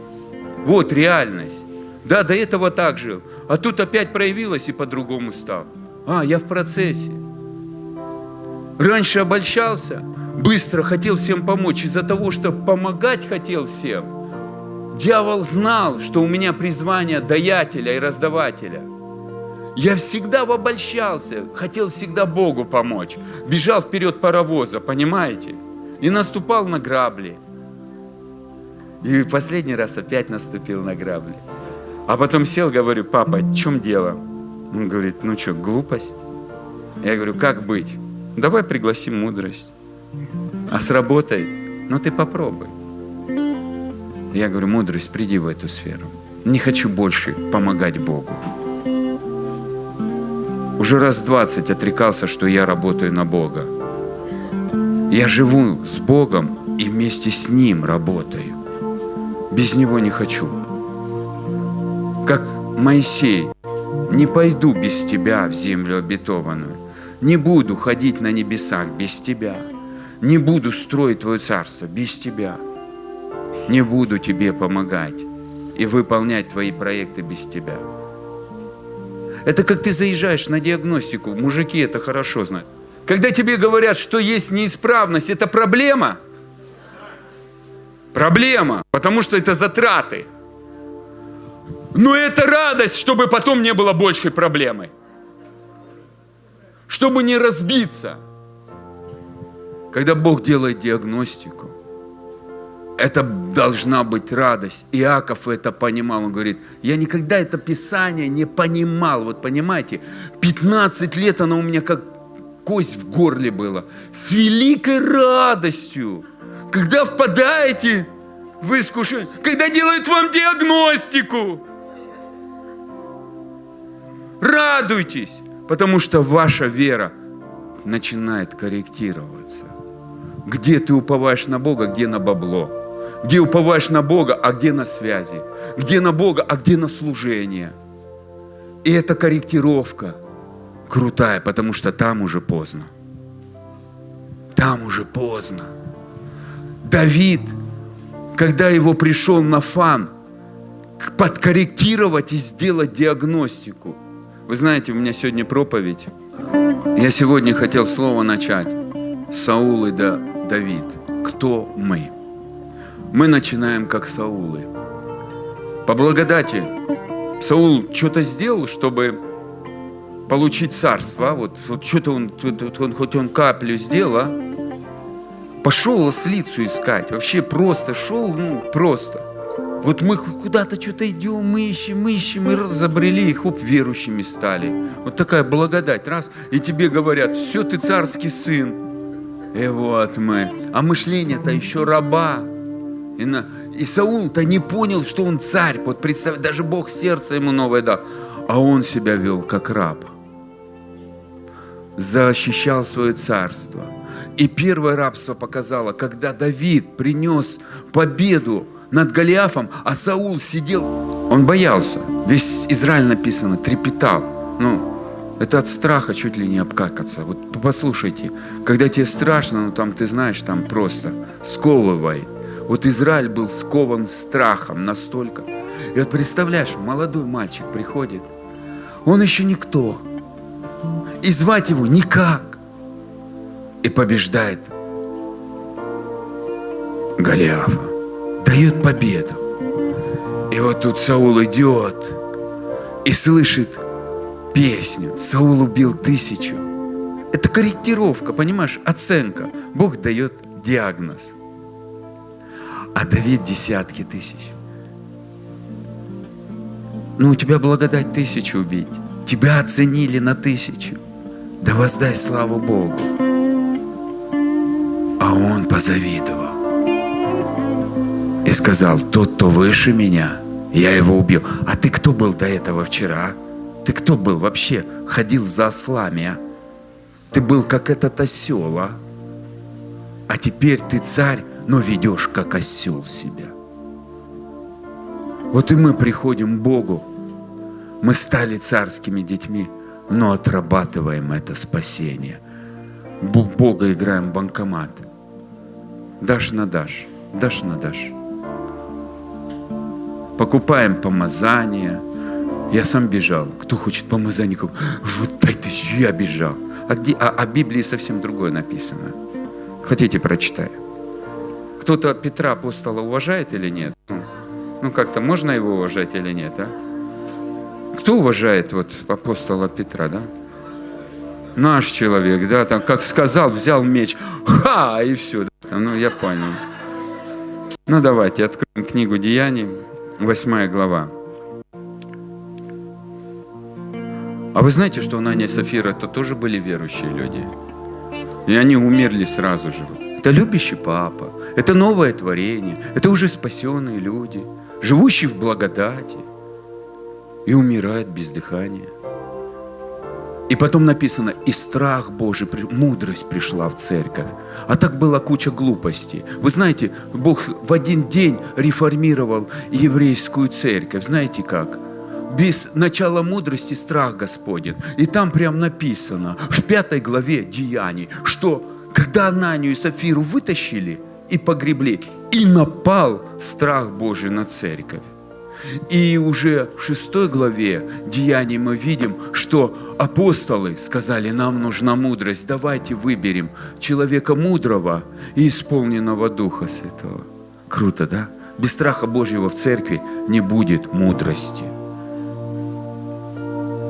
Speaker 1: Вот реальность. Да, до этого так жил. А тут опять проявилось и по-другому стал. А, я в процессе. Раньше обольщался, быстро хотел всем помочь. Из-за того, что помогать хотел всем, дьявол знал, что у меня призвание даятеля и раздавателя. Я всегда обольщался, хотел всегда Богу помочь. Бежал вперед паровоза, понимаете? И наступал на грабли. И последний раз опять наступил на грабли. А потом сел, говорю, папа, в чем дело? Он говорит, ну что, глупость? Я говорю, как быть? Давай пригласим мудрость. А сработает? Ну ты попробуй. Я говорю, мудрость, приди в эту сферу. не хочу больше помогать Богу. Уже раз двадцать отрекался, что я работаю на Бога. Я живу с Богом и вместе с Ним работаю. Без Него не хочу. Как Моисей, не пойду без Тебя в землю обетованную. Не буду ходить на небесах без Тебя. Не буду строить Твое царство без Тебя. Не буду Тебе помогать и выполнять Твои проекты без Тебя. Это как ты заезжаешь на диагностику. Мужики это хорошо знают. Когда тебе говорят, что есть неисправность, это проблема. Проблема, потому что это затраты. Но это радость, чтобы потом не было большей проблемы. Чтобы не разбиться. Когда Бог делает диагностику, это должна быть радость. Иаков это понимал. Он говорит, я никогда это Писание не понимал. Вот понимаете, 15 лет оно у меня как кость в горле было. С великой радостью. Когда впадаете в искушение, когда делают вам диагностику, радуйтесь, потому что ваша вера начинает корректироваться. Где ты уповаешь на Бога, где на бабло. Где уповаешь на Бога, а где на связи. Где на Бога, а где на служение. И эта корректировка крутая, потому что там уже поздно. Там уже поздно. Давид, когда его пришел на фан, подкорректировать и сделать диагностику. Вы знаете, у меня сегодня проповедь. Я сегодня хотел слово начать. Саул и да, Давид. Кто мы? Мы начинаем как Саулы. По благодати Саул что-то сделал, чтобы получить царство. а? Вот, вот что-то он, тут он, хоть он каплю сделал, а? пошел ослицу искать. Вообще просто шел, ну, просто. Вот мы куда-то что-то идем, мы ищем, мы ищем, мы разобрели их, хоп, верующими стали. Вот такая благодать, раз, и тебе говорят, все, ты царский сын. И вот мы. А мышление-то еще раба. И, Саул-то не понял, что он царь. Вот представь, даже Бог сердце ему новое дал. А он себя вел как раб. Защищал свое царство. И первое рабство показало, когда Давид принес победу над Голиафом, а Саул сидел, он боялся. Весь Израиль написано, трепетал. Ну, это от страха чуть ли не обкакаться. Вот послушайте, когда тебе страшно, ну там ты знаешь, там просто сковывает. Вот Израиль был скован страхом настолько. И вот представляешь, молодой мальчик приходит, он еще никто. И звать его никак. И побеждает Голиафа. Дает победу. И вот тут Саул идет и слышит песню. Саул убил тысячу. Это корректировка, понимаешь, оценка. Бог дает диагноз. А Давид десятки тысяч. Ну, у тебя благодать тысячу убить. Тебя оценили на тысячу. Да воздай славу Богу. А он позавидовал. И сказал, тот, кто выше меня, я его убил. А ты кто был до этого вчера? Ты кто был вообще? Ходил за ослами, а? Ты был как этот осел, а? А теперь ты царь, но ведешь как осел себя. Вот и мы приходим к Богу. Мы стали царскими детьми, но отрабатываем это спасение. Бога играем в банкомат. Дашь на дашь, дашь на дашь. Покупаем помазание. Я сам бежал. Кто хочет помазание? куп- Вот тысячу, я бежал. А, где, а, а Библии совсем другое написано. Хотите, прочитаю. Кто-то Петра апостола уважает или нет? Ну, ну, как-то можно его уважать или нет, а? Кто уважает вот апостола Петра, да? Наш человек, да, там, как сказал, взял меч, ха, и все. Да, ну, я понял. Ну, давайте откроем книгу Деяний, восьмая глава. А вы знаете, что Анания и Сафира это тоже были верующие люди? И они умерли сразу же. Это любящий папа, это новое творение, это уже спасенные люди, живущие в благодати. и умирает без дыхания. И потом написано, и страх Божий, мудрость пришла в церковь. А так была куча глупостей. Вы знаете, Бог в один день реформировал еврейскую церковь. Знаете как? Без начала мудрости страх Господен. И там прям написано, в пятой главе Деяний, что когда Ананию и Сафиру вытащили и погребли, и напал страх Божий на церковь. И уже в шестой главе Деяний мы видим, что апостолы сказали, нам нужна мудрость, давайте выберем человека мудрого и исполненного Духа Святого. Круто, да? Без страха Божьего в церкви не будет мудрости.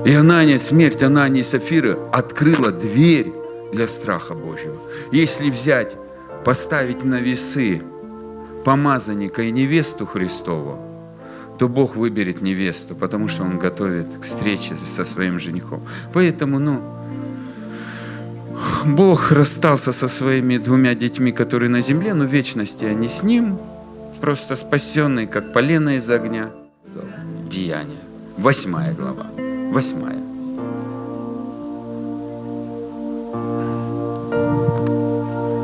Speaker 1: И Анания, смерть Анании и Сафиры открыла дверь для страха Божьего. Если взять, поставить на весы помазанника и невесту Христову, то Бог выберет невесту, потому что Он готовит к встрече со своим женихом. Поэтому, ну, Бог расстался со своими двумя детьми, которые на земле, но в вечности они с Ним, просто спасенные, как полено из огня. Деяния. Восьмая глава. Восьмая.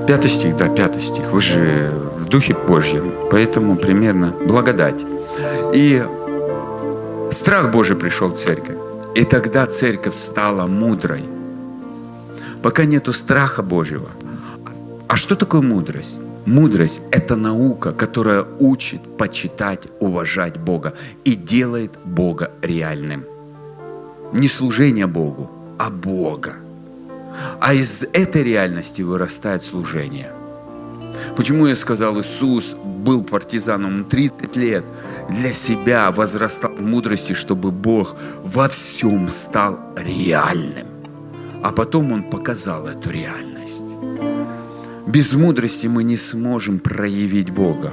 Speaker 1: Пятый стих, да, пятый стих. Вы же в Духе Божьем, поэтому примерно благодать. И страх Божий пришел в церковь. И тогда церковь стала мудрой. Пока нету страха Божьего. А что такое мудрость? Мудрость – это наука, которая учит почитать, уважать Бога и делает Бога реальным. Не служение Богу, а Бога. А из этой реальности вырастает служение. Почему я сказал, Иисус был партизаном 30 лет, для себя возрастал в мудрости, чтобы Бог во всем стал реальным. А потом Он показал эту реальность. Без мудрости мы не сможем проявить Бога.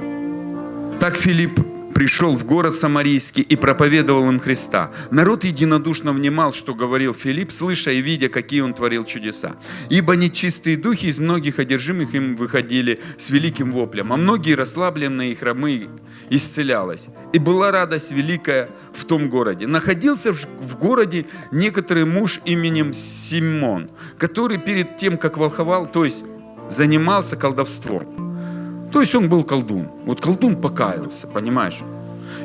Speaker 1: Так Филипп пришел в город Самарийский и проповедовал им Христа. Народ единодушно внимал, что говорил Филипп, слыша и видя, какие он творил чудеса. Ибо нечистые духи из многих одержимых им выходили с великим воплем, а многие расслабленные и хромые исцелялось. И была радость великая в том городе. Находился в городе некоторый муж именем Симон, который перед тем, как волховал, то есть занимался колдовством. То есть он был колдун. Вот колдун покаялся, понимаешь?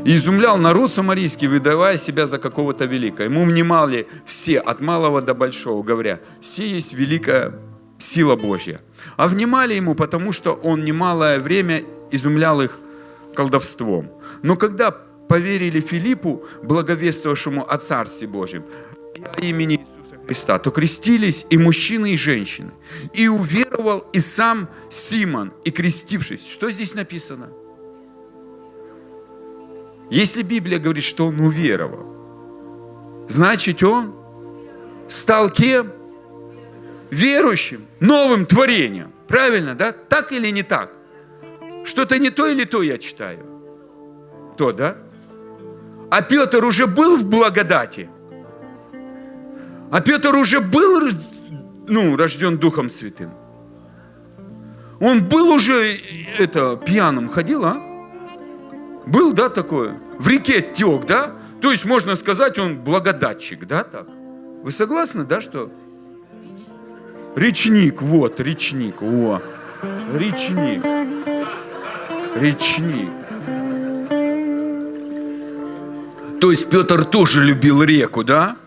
Speaker 1: И изумлял народ самарийский, выдавая себя за какого-то великого. Ему внимали все, от малого до большого, говоря, «Все есть великая сила Божья». А внимали ему, потому что он немалое время изумлял их колдовством. Но когда поверили Филиппу, благовествовавшему о Царстве Божьем, и о имени Христа, то крестились и мужчины, и женщины. И уверовал и сам Симон, и крестившись. Что здесь написано? Если Библия говорит, что он уверовал, значит он стал кем? Верующим, новым творением. Правильно, да? Так или не так? Что-то не то или то я читаю? То, да? А Петр уже был в благодати? А Петр уже был ну, рожден Духом Святым? Он был уже это, пьяным, ходил, а? Был, да, такое? В реке тек, да? То есть, можно сказать, он благодатчик, да, так? Вы согласны, да, что? Речник, вот, речник, о, речник, речник. То есть Петр тоже любил реку, да?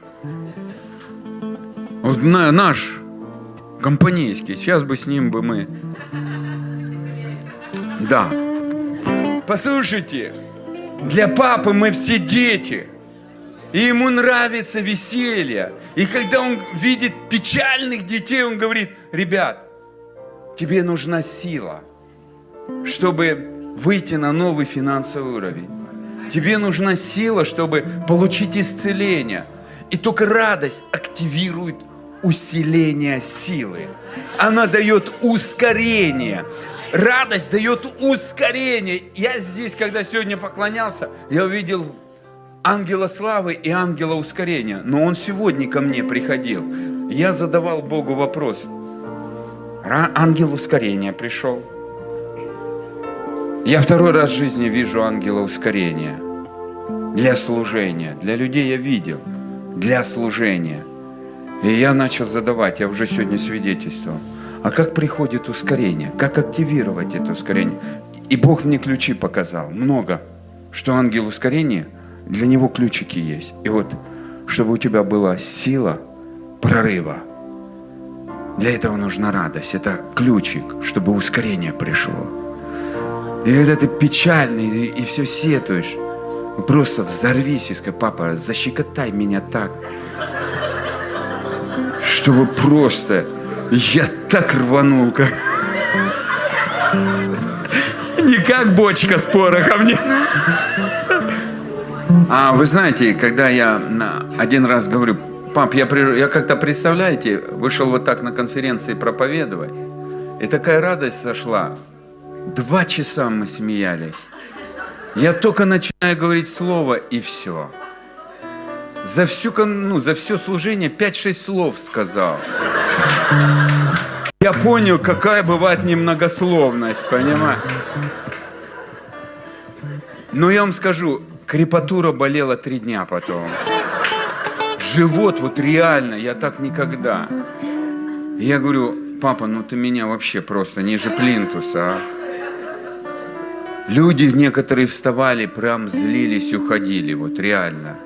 Speaker 1: Вот на, наш компанейский, сейчас бы с ним бы мы... Да. Послушайте, для папы мы все дети. И ему нравится веселье. И когда он видит печальных детей, он говорит, ребят, тебе нужна сила, чтобы выйти на новый финансовый уровень. Тебе нужна сила, чтобы получить исцеление. И только радость активирует усиление силы. Она дает ускорение. Радость дает ускорение. Я здесь, когда сегодня поклонялся, я увидел ангела славы и ангела ускорения. Но он сегодня ко мне приходил. Я задавал Богу вопрос. Ангел ускорения пришел. Я второй раз в жизни вижу ангела ускорения. для служения. Для людей я видел, для служения. И я начал задавать, я уже сегодня свидетельствовал. А как приходит ускорение? Как активировать это ускорение? И Бог мне ключи показал, много. Что ангел ускорения, для него ключики есть. И вот, чтобы у тебя была сила прорыва, для этого нужна радость. Это ключик, чтобы ускорение пришло. И когда ты печальный и, все сетуешь, просто взорвись и скажи, папа, защекотай меня так, чтобы просто я так рванул, как... Не как бочка с порохом, не. А вы знаете, когда я один раз говорю, пап, я, при- я как-то, представляете, вышел вот так на конференции проповедовать, и такая радость сошла. Два часа мы смеялись. Я только начинаю говорить слово, и все. За, всю, ну, за все служение 5-6 слов сказал. Я понял, какая бывает немногословность, понимаешь? Но я вам скажу, крепатура болела три дня потом. Живот вот реально, я так никогда. Я говорю, папа, ну ты меня вообще просто ниже плинтуса, а? Люди некоторые вставали, прям злились уходили, вот реально.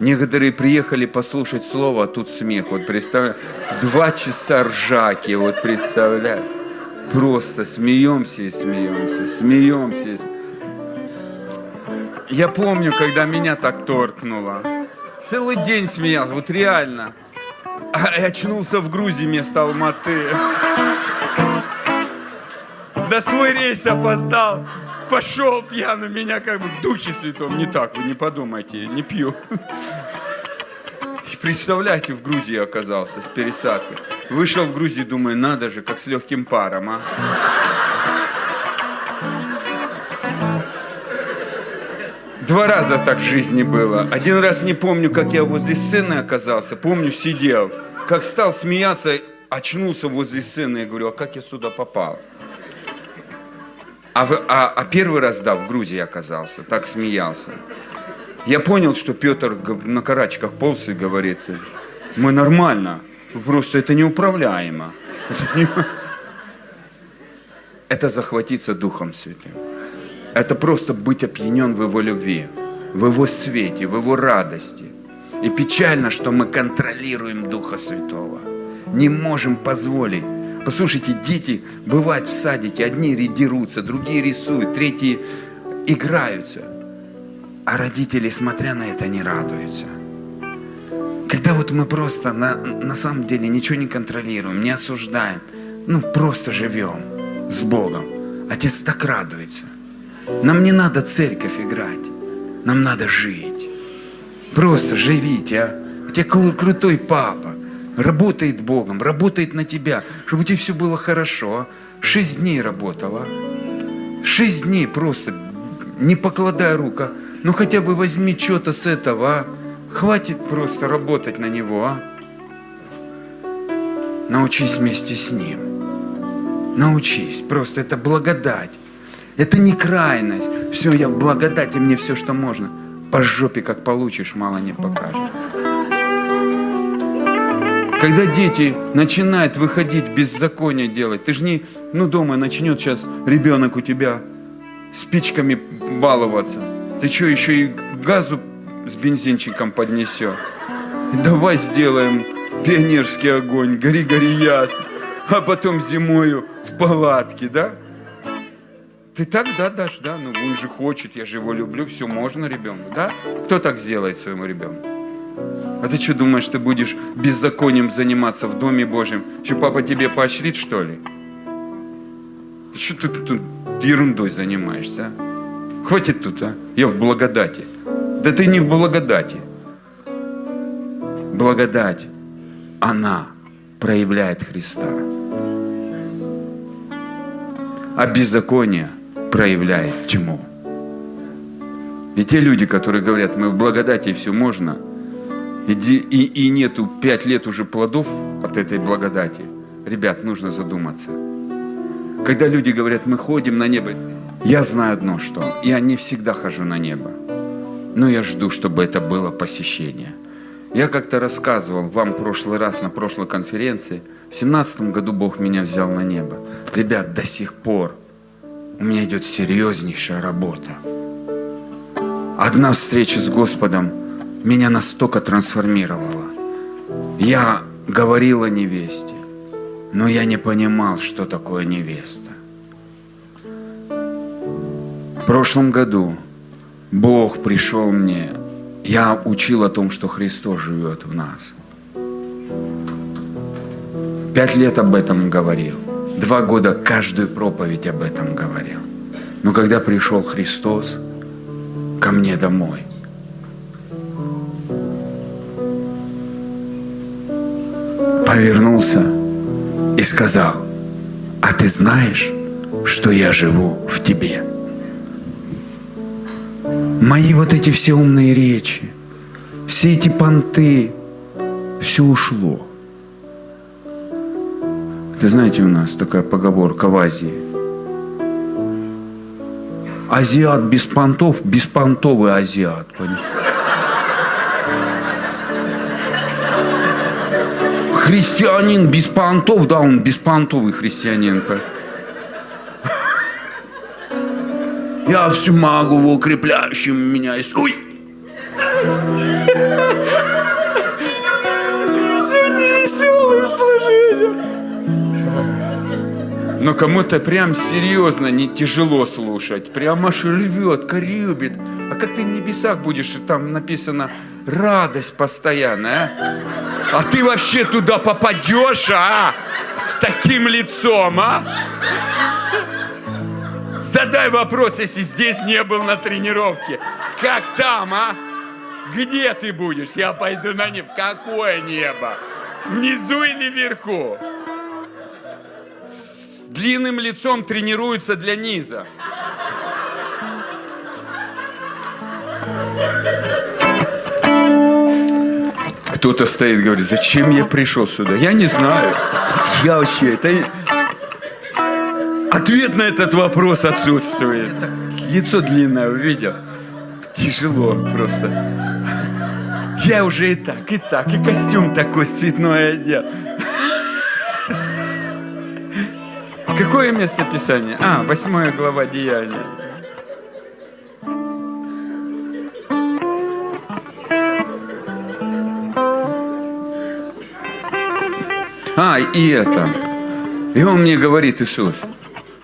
Speaker 1: Некоторые приехали послушать слово, а тут смех. Вот представляю, два часа ржаки, вот представляю. Просто смеемся и смеемся, смеемся. Я помню, когда меня так торкнуло. Целый день смеялся, вот реально. А я очнулся в Грузии вместо Алматы. На свой рейс опоздал. Пошел пьяный, меня как бы в Духе Святом. Не так, вы не подумайте, не пью. И Представляете, в Грузии оказался с пересадкой. Вышел в Грузии, думаю, надо же, как с легким паром, а. Два раза так в жизни было. Один раз не помню, как я возле сцены оказался. Помню, сидел. Как стал смеяться, очнулся возле сцены. Я говорю, а как я сюда попал? А, а- а первый раз, да, в Грузии оказался. Так смеялся. Я понял, что Петр на карачках полз и говорит, мы нормально, просто это неуправляемо. Это, не- это захватиться Духом Святым. Это просто быть опьянен в Его любви, в Его свете, в Его радости. И печально, что мы контролируем Духа Святого. Не можем позволить. Послушайте, дети бывают в садике, одни дерутся, другие рисуют, третьи играются. А родители, смотря на это, не радуются. Когда вот мы просто на, на самом деле ничего не контролируем, не осуждаем, ну просто живем с Богом, Отец так радуется. Нам не надо церковь играть, нам надо жить. Просто живите, а. У тебя кру- крутой папа, работает Богом, работает на тебя, чтобы у тебя все было хорошо. Шесть дней работала. Шесть дней просто, не покладая рука. Ну хотя бы возьми что-то с этого, а. Хватит просто работать на него, а. Научись вместе с ним. Научись. Просто это благодать. Это не крайность. Все, я в благодати, мне все, что можно. По жопе, как получишь, мало не покажется. Когда дети начинают выходить беззаконие делать, ты же не, ну дома начнет сейчас ребенок у тебя спичками баловаться. Ты что, еще и газу с бензинчиком поднесет? Давай сделаем пионерский огонь, гори, гори ясно. А потом зимою в палатке, да? Ты так, да, дашь, да? Ну, он же хочет, я же его люблю, все можно ребенку, да? Кто так сделает своему ребенку? А ты что думаешь, ты будешь беззаконием заниматься в Доме Божьем? Что, папа тебе поощрит, что ли? Что ты тут ерундой занимаешься, а? Хватит тут, а? Я в благодати. Да ты не в благодати. Благодать, она проявляет Христа. А беззаконие проявляет тьму. И те люди, которые говорят, мы в благодати все можно, и, де- и, и нету пять лет уже плодов от этой благодати, ребят, нужно задуматься. Когда люди говорят, мы ходим на небо, я знаю одно, что я не всегда хожу на небо. но я жду, чтобы это было посещение. Я как-то рассказывал вам в прошлый раз на прошлой конференции. В семнадцатом году Бог меня взял на небо. Ребят, до сих пор у меня идет серьезнейшая работа. Одна встреча с Господом меня настолько трансформировала. Я говорил о невесте, но я не понимал, что такое невеста. В прошлом году Бог пришел мне, я учил о том, что Христос живет в нас. Пять лет об этом говорил. Два года каждую проповедь об этом говорил. Но когда пришел Христос ко мне домой, повернулся и сказал, а ты знаешь, что я живу в тебе? Мои вот эти все умные речи, все эти понты, все ушло. Ты знаете, у нас такая поговорка в Азии. Азиат без понтов, беспонтовый азиат. понимаешь? Христианин без понтов, да, он беспонтовый христианин. Я всю магу в укрепляющем меня. и Ой! Сегодня веселое служение. Но кому-то прям серьезно не тяжело слушать. Прямо аж рвет, корюбит. А как ты в небесах будешь, там написано радость постоянная, а? А ты вообще туда попадешь, а? С таким лицом, а? Задай вопрос, если здесь не был на тренировке. Как там, а? Где ты будешь? Я пойду на небо. Какое небо? Внизу или вверху? С длинным лицом тренируются для низа. Кто-то стоит, говорит, зачем я пришел сюда? Я не знаю. Я вообще, это... Ответ на этот вопрос отсутствует. Лицо длинное увидел. Тяжело просто. Я уже и так, и так, и костюм такой цветной одел. Какое место Писания? А, восьмая глава Деяния. И это. И он мне говорит, Иисус,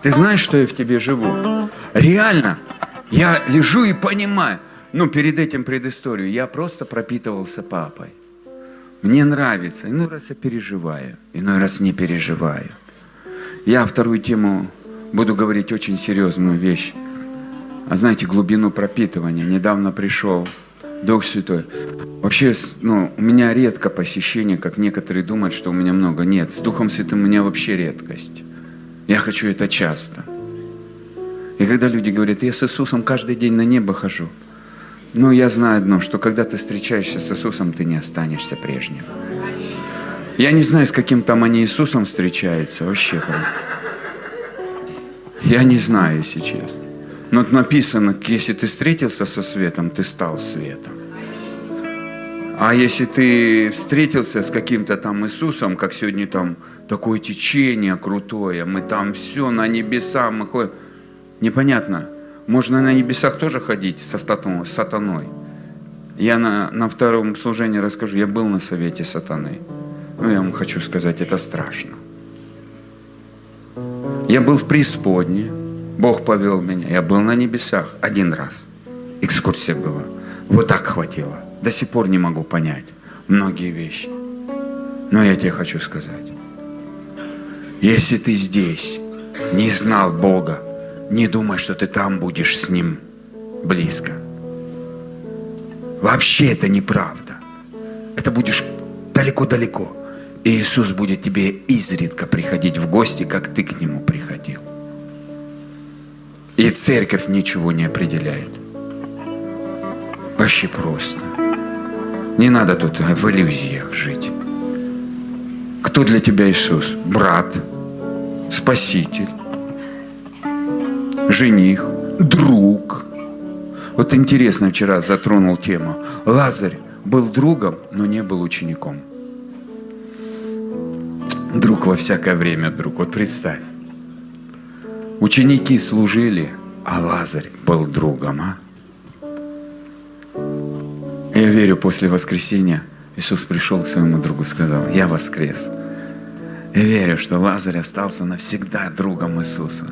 Speaker 1: ты знаешь, что я в тебе живу? Реально, я лежу и понимаю. Ну, перед этим предысторию. Я просто пропитывался папой. Мне нравится. Иной раз я переживаю, иной раз не переживаю. Я вторую тему буду говорить очень серьезную вещь. А знаете, глубину пропитывания. Недавно пришел Дух Святой. Вообще, ну, у меня редко посещение, как некоторые думают, что у меня много. Нет, с Духом Святым у меня вообще редкость. Я хочу это часто. И когда люди говорят, я с Иисусом каждый день на небо хожу, ну, я знаю одно, что когда ты встречаешься с Иисусом, ты не останешься прежним. Я не знаю, с каким там они Иисусом встречаются, вообще. Я не знаю, если честно. Но написано, если ты встретился со светом, ты стал светом. А если ты встретился с каким-то там Иисусом, как сегодня там такое течение крутое, мы там все на небеса, мы ходим. Непонятно. Можно на небесах тоже ходить со статом- с сатаной. Я на, на втором служении расскажу, я был на совете сатаны. Ну, я вам хочу сказать, это страшно. Я был в преисподне, Бог повел меня. Я был на небесах один раз. Экскурсия была. Вот так хватило. До сих пор не могу понять многие вещи. Но я тебе хочу сказать. Если ты здесь не знал Бога, не думай, что ты там будешь с Ним близко. Вообще это неправда. Это будешь далеко-далеко. И Иисус будет тебе изредка приходить в гости, как ты к Нему приходил. И церковь ничего не определяет. Вообще просто. Не надо тут в иллюзиях жить. Кто для тебя Иисус? Брат, спаситель, жених, друг, Вот интересно, вчера затронул тему. Лазарь был другом, но не был учеником. Друг во всякое время, друг. Вот представь. Ученики служили, а Лазарь был другом, а? Я верю, после воскресения Иисус пришел к своему другу и сказал, я воскрес. Я верю, что Лазарь остался навсегда другом Иисуса.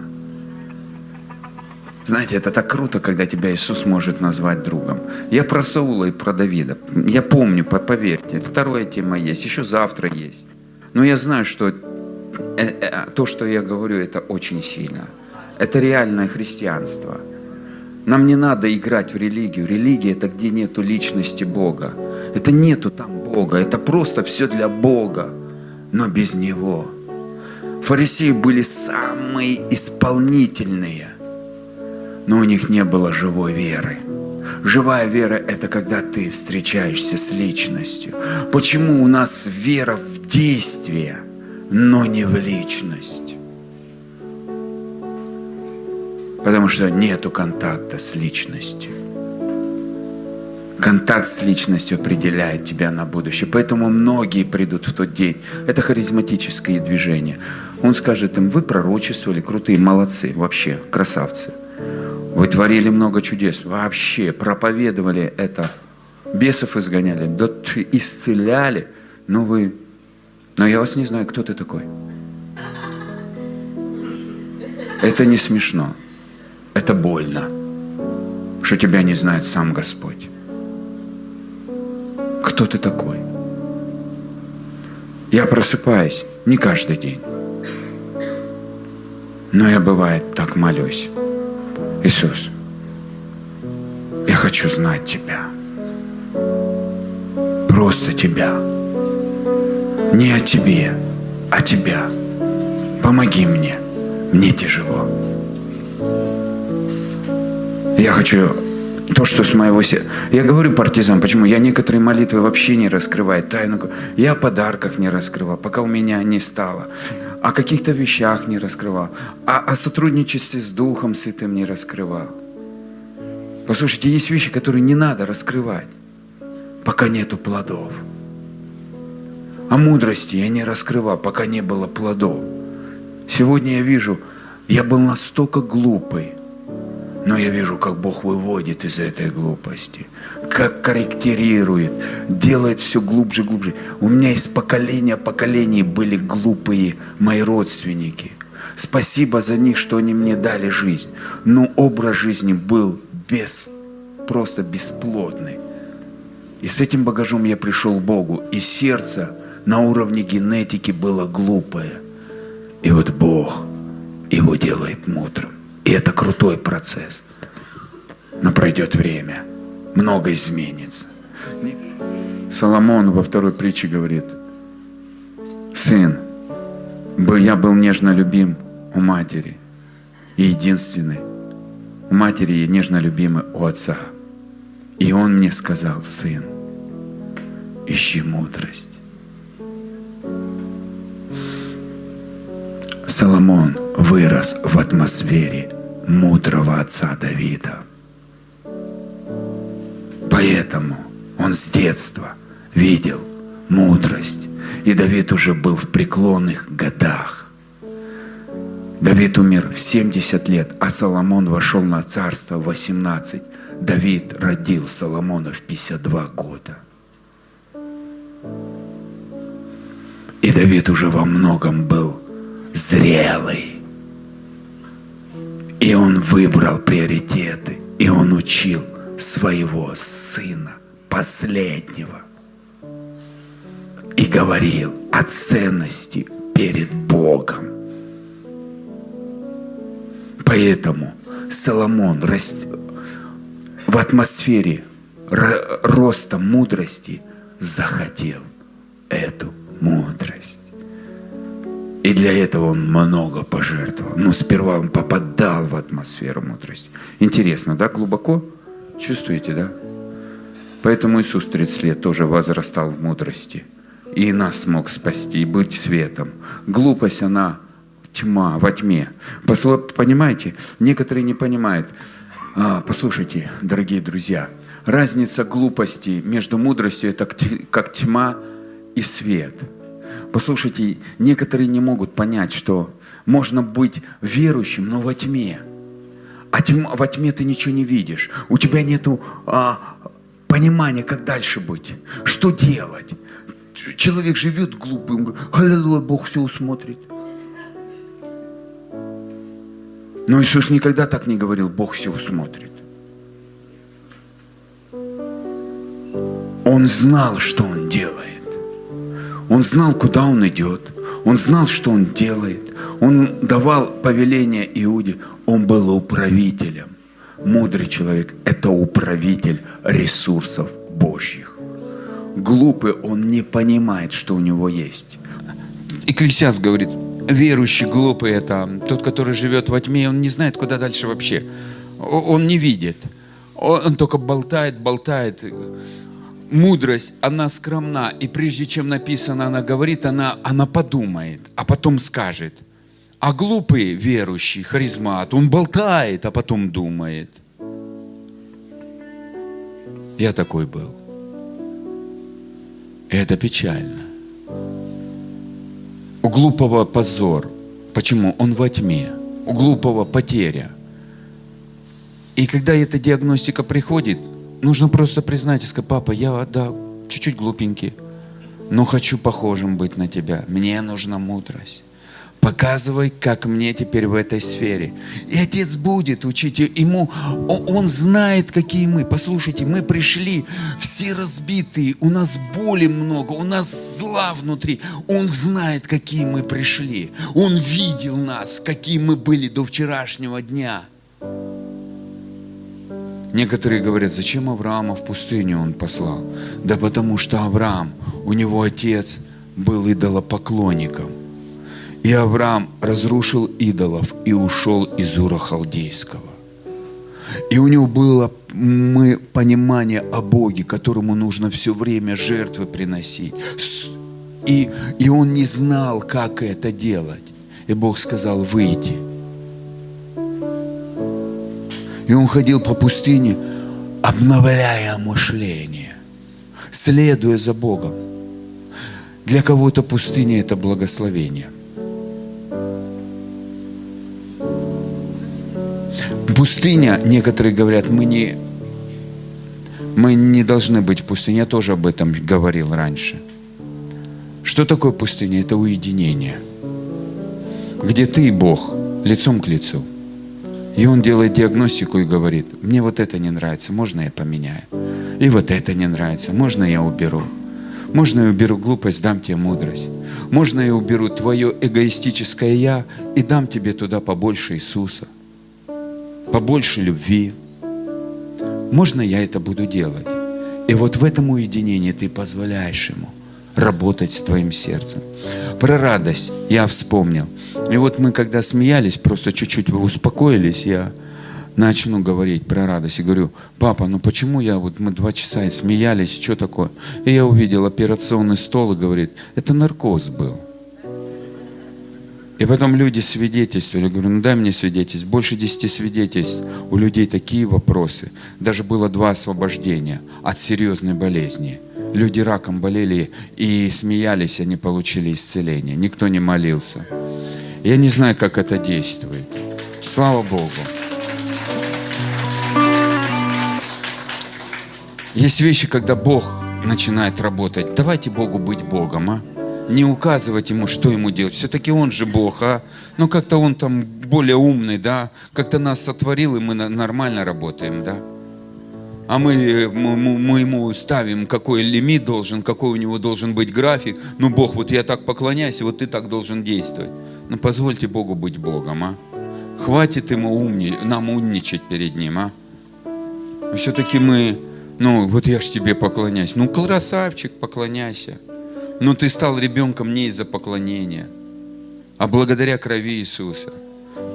Speaker 1: Знаете, это так круто, когда тебя Иисус может назвать другом. Я про Саула и про Давида. Я помню, по- поверьте, вторая тема есть, еще завтра есть. Но я знаю, что то, что я говорю, это очень сильно. Это реальное христианство. Нам не надо играть в религию. Религия – это где нету личности Бога. Это нету там Бога. Это просто все для Бога, но без Него. Фарисеи были самые исполнительные, но у них не было живой веры. Живая вера – это когда ты встречаешься с личностью. Почему у нас вера в действие, но не в личность? Потому что нету контакта с личностью. Контакт с личностью определяет тебя на будущее. Поэтому многие придут в тот день. Это харизматическое движение. Он скажет им, вы пророчествовали, крутые, молодцы, вообще, красавцы. Вы творили много чудес, вообще, проповедовали это. Бесов изгоняли, да исцеляли. Но вы... Но я вас не знаю, кто ты такой. Это не смешно. Это больно, что тебя не знает сам Господь. Кто ты такой? Я просыпаюсь не каждый день. Но я бывает так молюсь. Иисус, я хочу знать Тебя. Просто Тебя. Не о Тебе, а Тебя. Помоги мне. Мне тяжело. Я хочу то, что с моего сердца. Я говорю партизан, почему? Я некоторые молитвы вообще не раскрываю, тайну. Я о подарках не раскрывал, пока у меня не стало. О каких-то вещах не раскрывал. А о сотрудничестве с Духом Святым не раскрывал. Послушайте, есть вещи, которые не надо раскрывать, пока нету плодов. О мудрости я не раскрывал, пока не было плодов. Сегодня я вижу, я был настолько глупый, но я вижу, как Бог выводит из этой глупости, как корректирует, делает все глубже, глубже. У меня из поколения поколений были глупые мои родственники. Спасибо за них, что они мне дали жизнь. Но образ жизни был без, просто бесплодный. И с этим багажом я пришел к Богу. И сердце на уровне генетики было глупое. И вот Бог его делает мудрым. И это крутой процесс. Но пройдет время. Много изменится. Соломон во второй притче говорит, сын, бы я был нежно любим у матери и единственный у матери и нежно любимый у отца. И он мне сказал, сын, ищи мудрость. Соломон вырос в атмосфере мудрого отца Давида. Поэтому он с детства видел мудрость. И Давид уже был в преклонных годах. Давид умер в 70 лет, а Соломон вошел на царство в 18. Давид родил Соломона в 52 года. И Давид уже во многом был зрелый. И он выбрал приоритеты, и он учил своего сына, последнего. И говорил о ценности перед Богом. Поэтому Соломон в атмосфере ро- роста мудрости захотел эту мудрость. И для этого он много пожертвовал. Но сперва он попадал в атмосферу мудрости. Интересно, да, глубоко? Чувствуете, да? Поэтому Иисус 30 лет тоже возрастал в мудрости. И нас смог спасти, и быть светом. Глупость, она тьма, во тьме. Посло- Понимаете, некоторые не понимают.
Speaker 3: А, послушайте, дорогие друзья, разница глупости между мудростью это как тьма и свет. Послушайте, некоторые не могут понять, что можно быть верующим, но во тьме. А тьма- во тьме ты ничего не видишь. У тебя нету а, понимания, как дальше быть, что делать. Человек живет говорит, аллилуйя, Бог все усмотрит. Но Иисус никогда так не говорил, Бог все усмотрит. Он знал, что Он делает. Он знал, куда Он идет. Он знал, что Он делает. Он давал повеление Иуде. Он был управителем. Мудрый человек – это управитель ресурсов Божьих. Глупый, он не понимает, что у него есть.
Speaker 1: Экклесиаст говорит, верующий глупый это тот, который живет во тьме, он не знает, куда дальше вообще. Он не видит. Он только болтает, болтает. Мудрость, она скромна, и прежде чем написано, она говорит, она, она подумает, а потом скажет. А глупый верующий, харизмат, он болтает, а потом думает. Я такой был. И это печально. У глупого позор. Почему? Он во тьме. У глупого потеря. И когда эта диагностика приходит, нужно просто признать и сказать, папа, я, да, чуть-чуть глупенький, но хочу похожим быть на тебя. Мне нужна мудрость. Показывай, как мне теперь в этой сфере. И отец будет учить ему. Он знает, какие мы. Послушайте, мы пришли все разбитые. У нас боли много. У нас зла внутри. Он знает, какие мы пришли. Он видел нас, какие мы были до вчерашнего дня. Некоторые говорят, зачем Авраама в пустыню он послал? Да потому что Авраам, у него отец был идолопоклонником. И Авраам разрушил идолов и ушел из Ура Халдейского. И у него было мы, понимание о Боге, которому нужно все время жертвы приносить. И, и он не знал, как это делать. И Бог сказал, выйди. И он ходил по пустыне, обновляя мышление, следуя за Богом. Для кого-то пустыня – это благословение. Пустыня, некоторые говорят, мы не, мы не должны быть в пустыне. Я тоже об этом говорил раньше. Что такое пустыня? Это уединение. Где ты и Бог лицом к лицу. И он делает диагностику и говорит, мне вот это не нравится, можно я поменяю? И вот это не нравится, можно я уберу? Можно я уберу глупость, дам тебе мудрость? Можно я уберу твое эгоистическое «я» и дам тебе туда побольше Иисуса? Побольше любви? Можно я это буду делать? И вот в этом уединении ты позволяешь Ему работать с твоим сердцем. Про радость я вспомнил. И вот мы когда смеялись, просто чуть-чуть успокоились, я начну говорить про радость. И говорю, папа, ну почему я, вот мы два часа и смеялись, что такое? И я увидел операционный стол и говорит, это наркоз был. И потом люди свидетельствовали. Я говорю, ну дай мне свидетельств. Больше десяти свидетельств. У людей такие вопросы. Даже было два освобождения от серьезной болезни. Люди раком болели и смеялись, они получили исцеление. Никто не молился. Я не знаю, как это действует. Слава Богу. Есть вещи, когда Бог начинает работать. Давайте Богу быть Богом, а? Не указывать Ему, что Ему делать. Все-таки Он же Бог, а? Ну, как-то Он там более умный, да? Как-то нас сотворил, и мы нормально работаем, да? А мы, мы, мы- мы ему ставим, какой лимит должен, какой у него должен быть график. Ну, Бог, вот я так поклоняюсь, вот ты так должен действовать. Ну, позвольте Богу быть Богом, а? Хватит ему умни, нам умничать перед Ним, а? Все-таки мы, ну, вот я ж тебе поклоняюсь. Ну, красавчик, поклоняйся. Но ты стал ребенком не из-за поклонения, а благодаря крови Иисуса.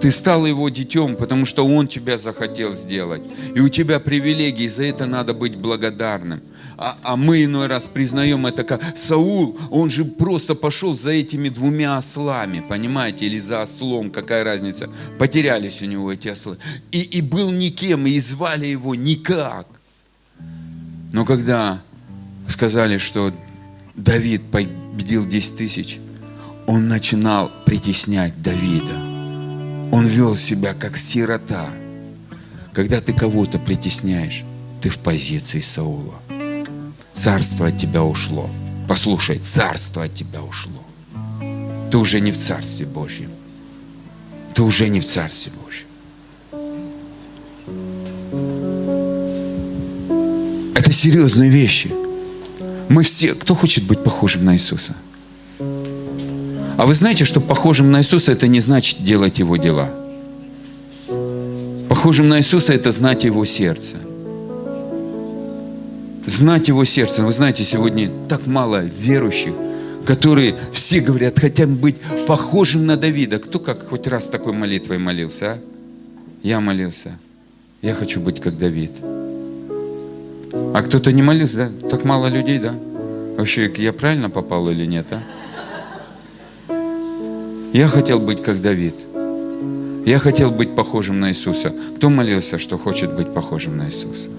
Speaker 1: Ты стал его детем, потому что он тебя захотел сделать. И у тебя привилегии, за это надо быть благодарным. а, а мы иной раз признаем это как Саул, он же просто пошел за этими двумя ослами, понимаете, или за ослом, какая разница. Потерялись у него эти ослы. И, и был никем, и звали его никак. Но когда сказали, что Давид победил 10 тысяч, он начинал притеснять Давида. Он вел себя как сирота. Когда ты кого-то притесняешь, ты в позиции Саула. Царство от тебя ушло. Послушай, царство от тебя ушло. Ты уже не в Царстве Божьем. Ты уже не в Царстве Божьем. Это серьезные вещи. Мы все, кто хочет быть похожим на Иисуса? А вы знаете, что похожим на Иисуса это не значит делать Его дела. Похожим на Иисуса это знать Его сердце. Знать Его сердце. Вы знаете, сегодня так мало верующих, которые все говорят, хотят быть похожим на Давида. Кто как хоть раз такой молитвой молился, а? Я молился. Я хочу быть как Давид. А кто-то не молился, да? Так мало людей, да? Вообще, я правильно попал или нет, а? Я хотел быть как Давид. Я хотел быть похожим на Иисуса. Кто молился, что хочет быть похожим на Иисуса?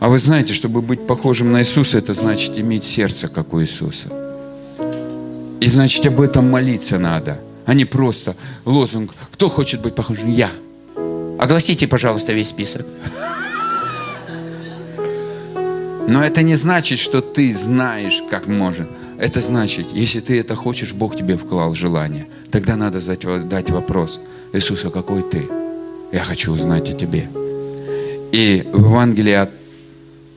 Speaker 1: А вы знаете, чтобы быть похожим на Иисуса, это значит иметь сердце, как у Иисуса. И значит, об этом молиться надо, а не просто лозунг «Кто хочет быть похожим?» Я. Огласите, пожалуйста, весь список. Но это не значит, что ты знаешь, как можно. Это значит, если ты это хочешь, Бог тебе вклал желание. Тогда надо задать вопрос. Иисус, а какой ты? Я хочу узнать о тебе. И в Евангелии от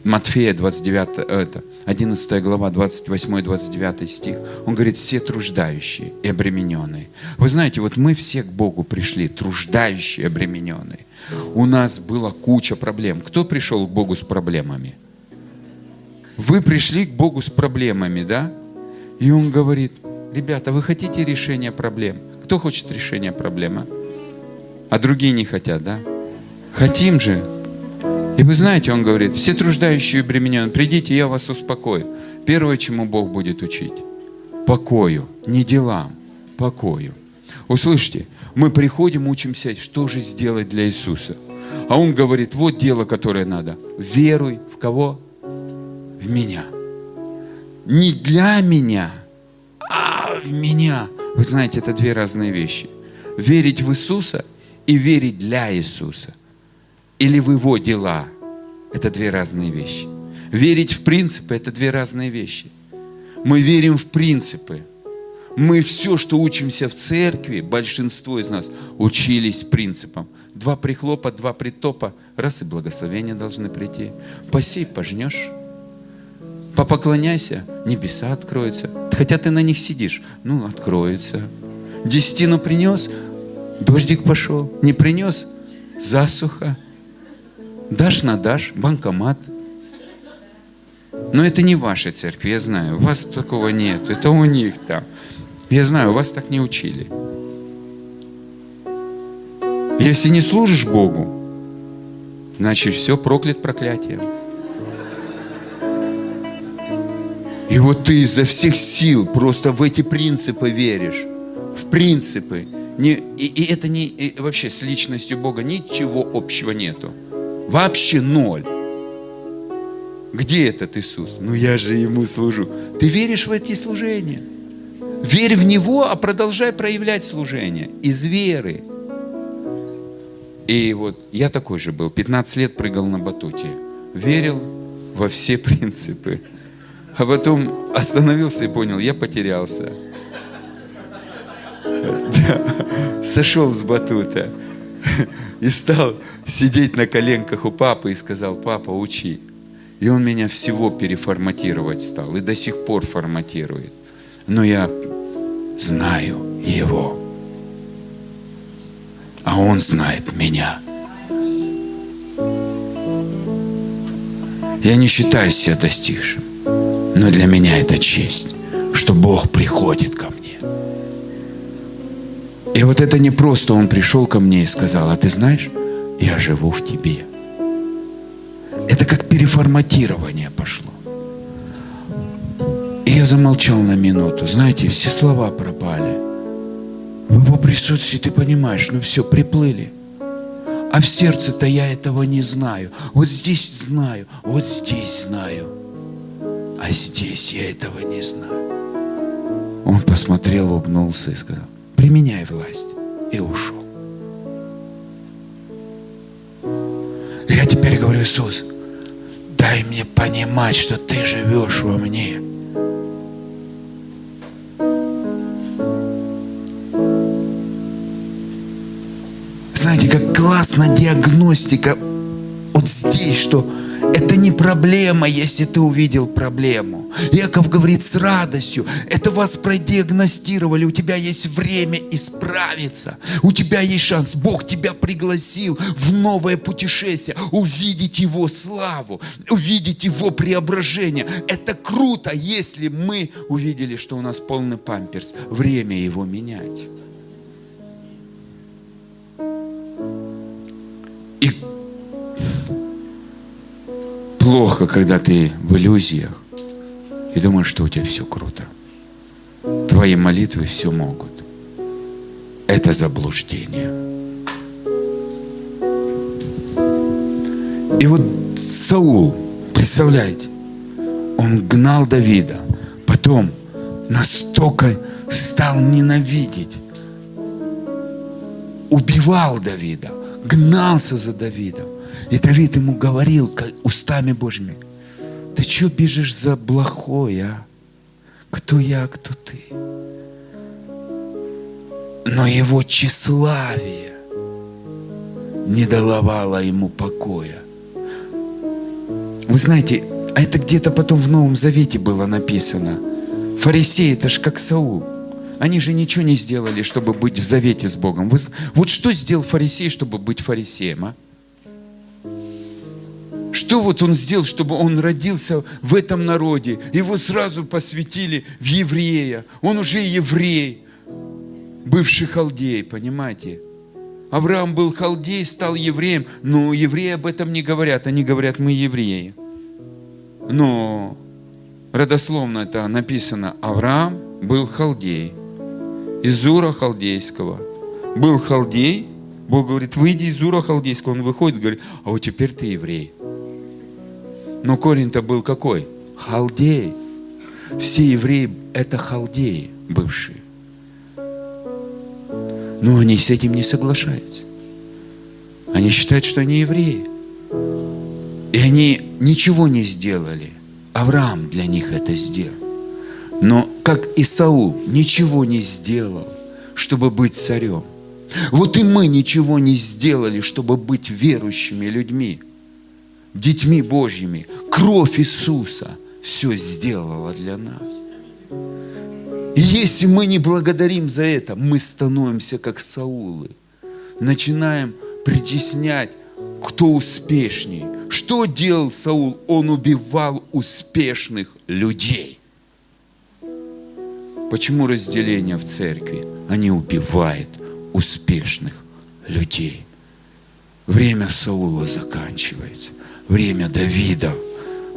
Speaker 1: Матфея 29, это, 11 глава, 28-29 стих, он говорит, все труждающие и обремененные. Вы знаете, вот мы все к Богу пришли, труждающие и обремененные. У нас была куча проблем. Кто пришел к Богу с проблемами? Вы пришли к Богу с проблемами, да? И Он говорит, ребята, вы хотите решения проблем? Кто хочет решения проблемы? А другие не хотят, да? Хотим же. И вы знаете, Он говорит, все труждающие и обремененные, придите, я вас успокою. Первое, чему Бог будет учить. Покою, не делам, покою. Услышьте, мы приходим, учимся, что же сделать для Иисуса. А Он говорит, вот дело, которое надо. Веруй в кого? в меня. Не для меня, а в меня. Вы знаете, это две разные вещи. Верить в Иисуса и верить для Иисуса. Или в Его дела. Это две разные вещи. Верить в принципы – это две разные вещи. Мы верим в принципы. Мы все, что учимся в церкви, большинство из нас учились принципам. Два прихлопа, два притопа, раз и благословения должны прийти. Посей, пожнешь. Попоклоняйся, небеса откроются. Хотя ты на них сидишь, ну, откроется. Десятину принес, дождик пошел. Не принес, засуха. Дашь на дашь, банкомат. Но это не ваша церковь, я знаю. У вас такого нет. Это у них там. Я знаю, вас так не учили. Если не служишь Богу, значит все проклят проклятием. И вот ты изо всех сил просто в эти принципы веришь. В принципы. Не, и, и это не и вообще с личностью Бога ничего общего нету. Вообще ноль. Где этот Иисус? Ну я же Ему служу. Ты веришь в эти служения? Верь в Него, а продолжай проявлять служение. Из веры. И вот я такой же был. 15 лет прыгал на батуте. Верил во все принципы. А потом остановился и понял, я потерялся. Да. Сошел с батута и стал сидеть на коленках у папы и сказал, папа, учи. И он меня всего переформатировать стал и до сих пор форматирует. Но я знаю его. А он знает меня. Я не считаю себя достигшим. Но для меня это честь, что Бог приходит ко мне. И вот это не просто Он пришел ко мне и сказал, а ты знаешь, я живу в тебе. Это как переформатирование пошло. И я замолчал на минуту. Знаете, все слова пропали. В его присутствии ты понимаешь, ну все, приплыли. А в сердце-то я этого не знаю. Вот здесь знаю, вот здесь знаю. А здесь я этого не знаю. Он посмотрел, улыбнулся и сказал, применяй власть. И ушел. Я теперь говорю, Иисус, дай мне понимать, что ты живешь во мне. Знаете, как классно диагностика вот здесь, что это не проблема, если ты увидел проблему. Яков говорит с радостью, это вас продиагностировали, у тебя есть время исправиться, у тебя есть шанс, Бог тебя пригласил в новое путешествие, увидеть Его славу, увидеть Его преображение. Это круто, если мы увидели, что у нас полный памперс, время Его менять. Плохо, когда ты в иллюзиях и думаешь, что у тебя все круто. Твои молитвы все могут. Это заблуждение. И вот Саул, представляете, он гнал Давида, потом настолько стал ненавидеть, убивал Давида, гнался за Давидом. И Давид ему говорил устами Божьими, ты что бежишь за плохой, а? Кто я, а кто ты? Но его тщеславие не давало ему покоя. Вы знаете, а это где-то потом в Новом Завете было написано. Фарисеи, это ж как Саул. Они же ничего не сделали, чтобы быть в завете с Богом. Вот что сделал фарисей, чтобы быть фарисеем, а? Что вот он сделал, чтобы он родился в этом народе? Его сразу посвятили в еврея. Он уже еврей, бывший халдей, понимаете? Авраам был халдей, стал евреем, но евреи об этом не говорят. Они говорят, мы евреи. Но родословно это написано, Авраам был халдей, из Ура халдейского. Был халдей, Бог говорит, выйди из Ура халдейского. Он выходит, говорит, а вот теперь ты еврей. Но корень-то был какой? Халдей. Все евреи – это халдеи бывшие. Но они с этим не соглашаются. Они считают, что они евреи. И они ничего не сделали. Авраам для них это сделал. Но как и Саул ничего не сделал, чтобы быть царем. Вот и мы ничего не сделали, чтобы быть верующими людьми, детьми Божьими. Кровь Иисуса все сделала для нас. И если мы не благодарим за это, мы становимся как Саулы. Начинаем притеснять, кто успешней. Что делал Саул? Он убивал успешных людей. Почему разделение в церкви? Они убивают успешных людей. Время Саула заканчивается. Время Давида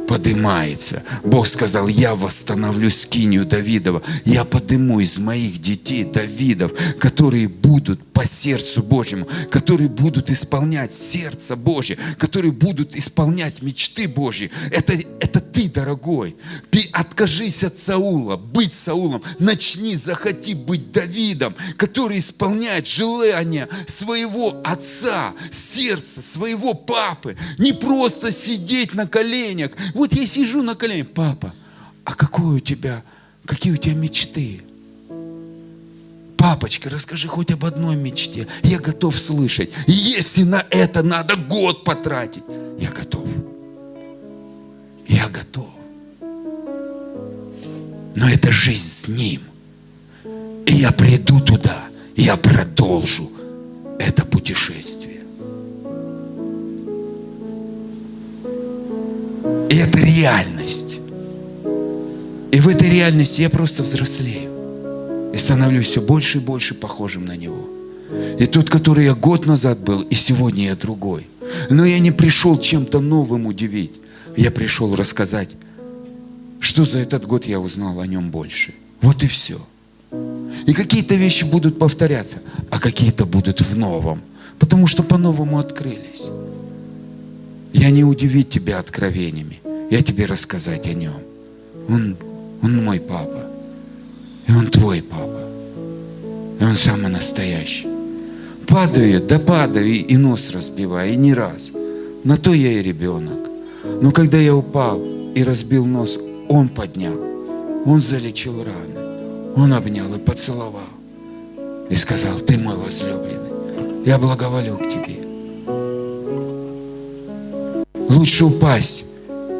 Speaker 1: поднимается. Бог сказал, я восстановлю скинию Давидова. Я подниму из моих детей Давидов, которые будут по сердцу Божьему, которые будут исполнять сердце Божье, которые будут исполнять мечты Божьи. Это, это ты, дорогой. Ты откажись от Саула, быть Саулом. Начни, захоти быть Давидом, который исполняет желания своего отца, сердца, своего папы. Не просто сидеть на коленях. Вот я сижу на коленях. Папа, а какой у тебя, какие у тебя мечты? Папочка, расскажи хоть об одной мечте. Я готов слышать. Если на это надо год потратить, я готов. Я готов. Но это жизнь с Ним. И я приду туда, я продолжу это путешествие. И это реальность. И в этой реальности я просто взрослею. И становлюсь все больше и больше похожим на Него. И тот, который я год назад был, и сегодня я другой. Но я не пришел чем-то новым удивить. Я пришел рассказать, что за этот год я узнал о нем больше. Вот и все. И какие-то вещи будут повторяться, а какие-то будут в новом. Потому что по-новому открылись. Я не удивить тебя откровениями. Я тебе рассказать о нем. Он, он мой папа. И он твой папа. И он самый настоящий. Падаю, да падаю, и, нос разбиваю, и не раз. На то я и ребенок. Но когда я упал и разбил нос, он поднял. Он залечил раны. Он обнял и поцеловал. И сказал, ты мой возлюбленный. Я благоволю к тебе. Лучше упасть,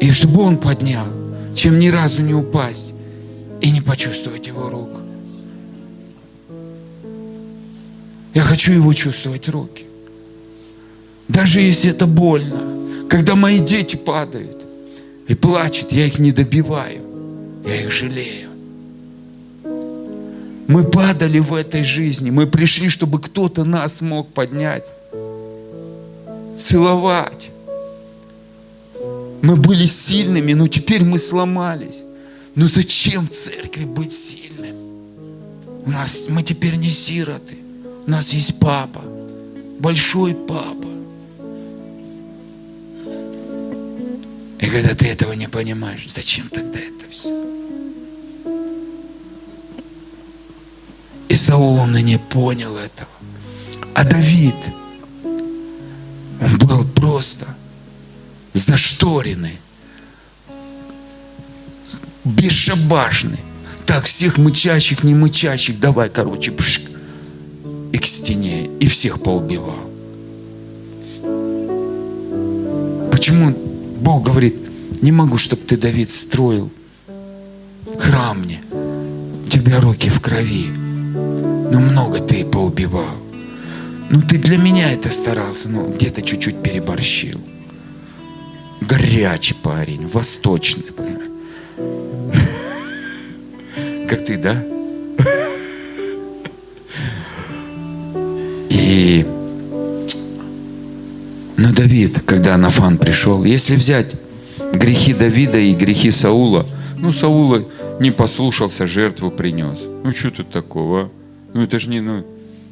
Speaker 1: и чтобы он поднял, чем ни разу не упасть и не почувствовать его рук. Я хочу его чувствовать руки. Даже если это больно, когда мои дети падают и плачут, я их не добиваю, я их жалею. Мы падали в этой жизни, мы пришли, чтобы кто-то нас мог поднять, целовать. Мы были сильными, но теперь мы сломались. Но зачем церкви быть сильным? У нас, мы теперь не сироты. У нас есть папа, большой папа. И когда ты этого не понимаешь, зачем тогда это все? И Саул, он и не понял этого. А Давид, он был просто зашторенный, бесшабашный. Так, всех мычащих, не мычащих, давай, короче, пшик, и к стене, и всех поубивал. Почему Бог говорит, не могу, чтобы ты, Давид, строил храм мне. У тебя руки в крови. Но много ты поубивал. Ну, ты для меня это старался, но где-то чуть-чуть переборщил. Горячий парень, восточный. Как ты, да? И но Давид, когда Анафан пришел, если взять грехи Давида и грехи Саула, ну, Саула не послушался, жертву принес. Ну, что тут такого? а? Ну, это же не, ну,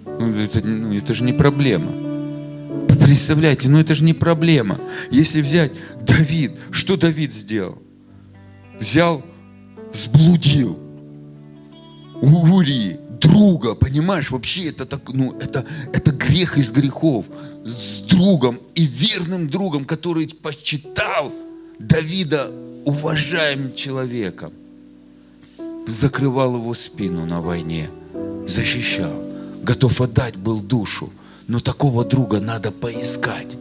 Speaker 1: ну, это, ну, это же не проблема. Представляете, ну это же не проблема. Если взять Давид, что Давид сделал? Взял, сблудил у друга, понимаешь, вообще это так, ну, это, это грех из грехов с другом и верным другом, который посчитал Давида уважаемым человеком, закрывал его спину на войне, защищал, готов отдать был душу, но такого друга надо поискать.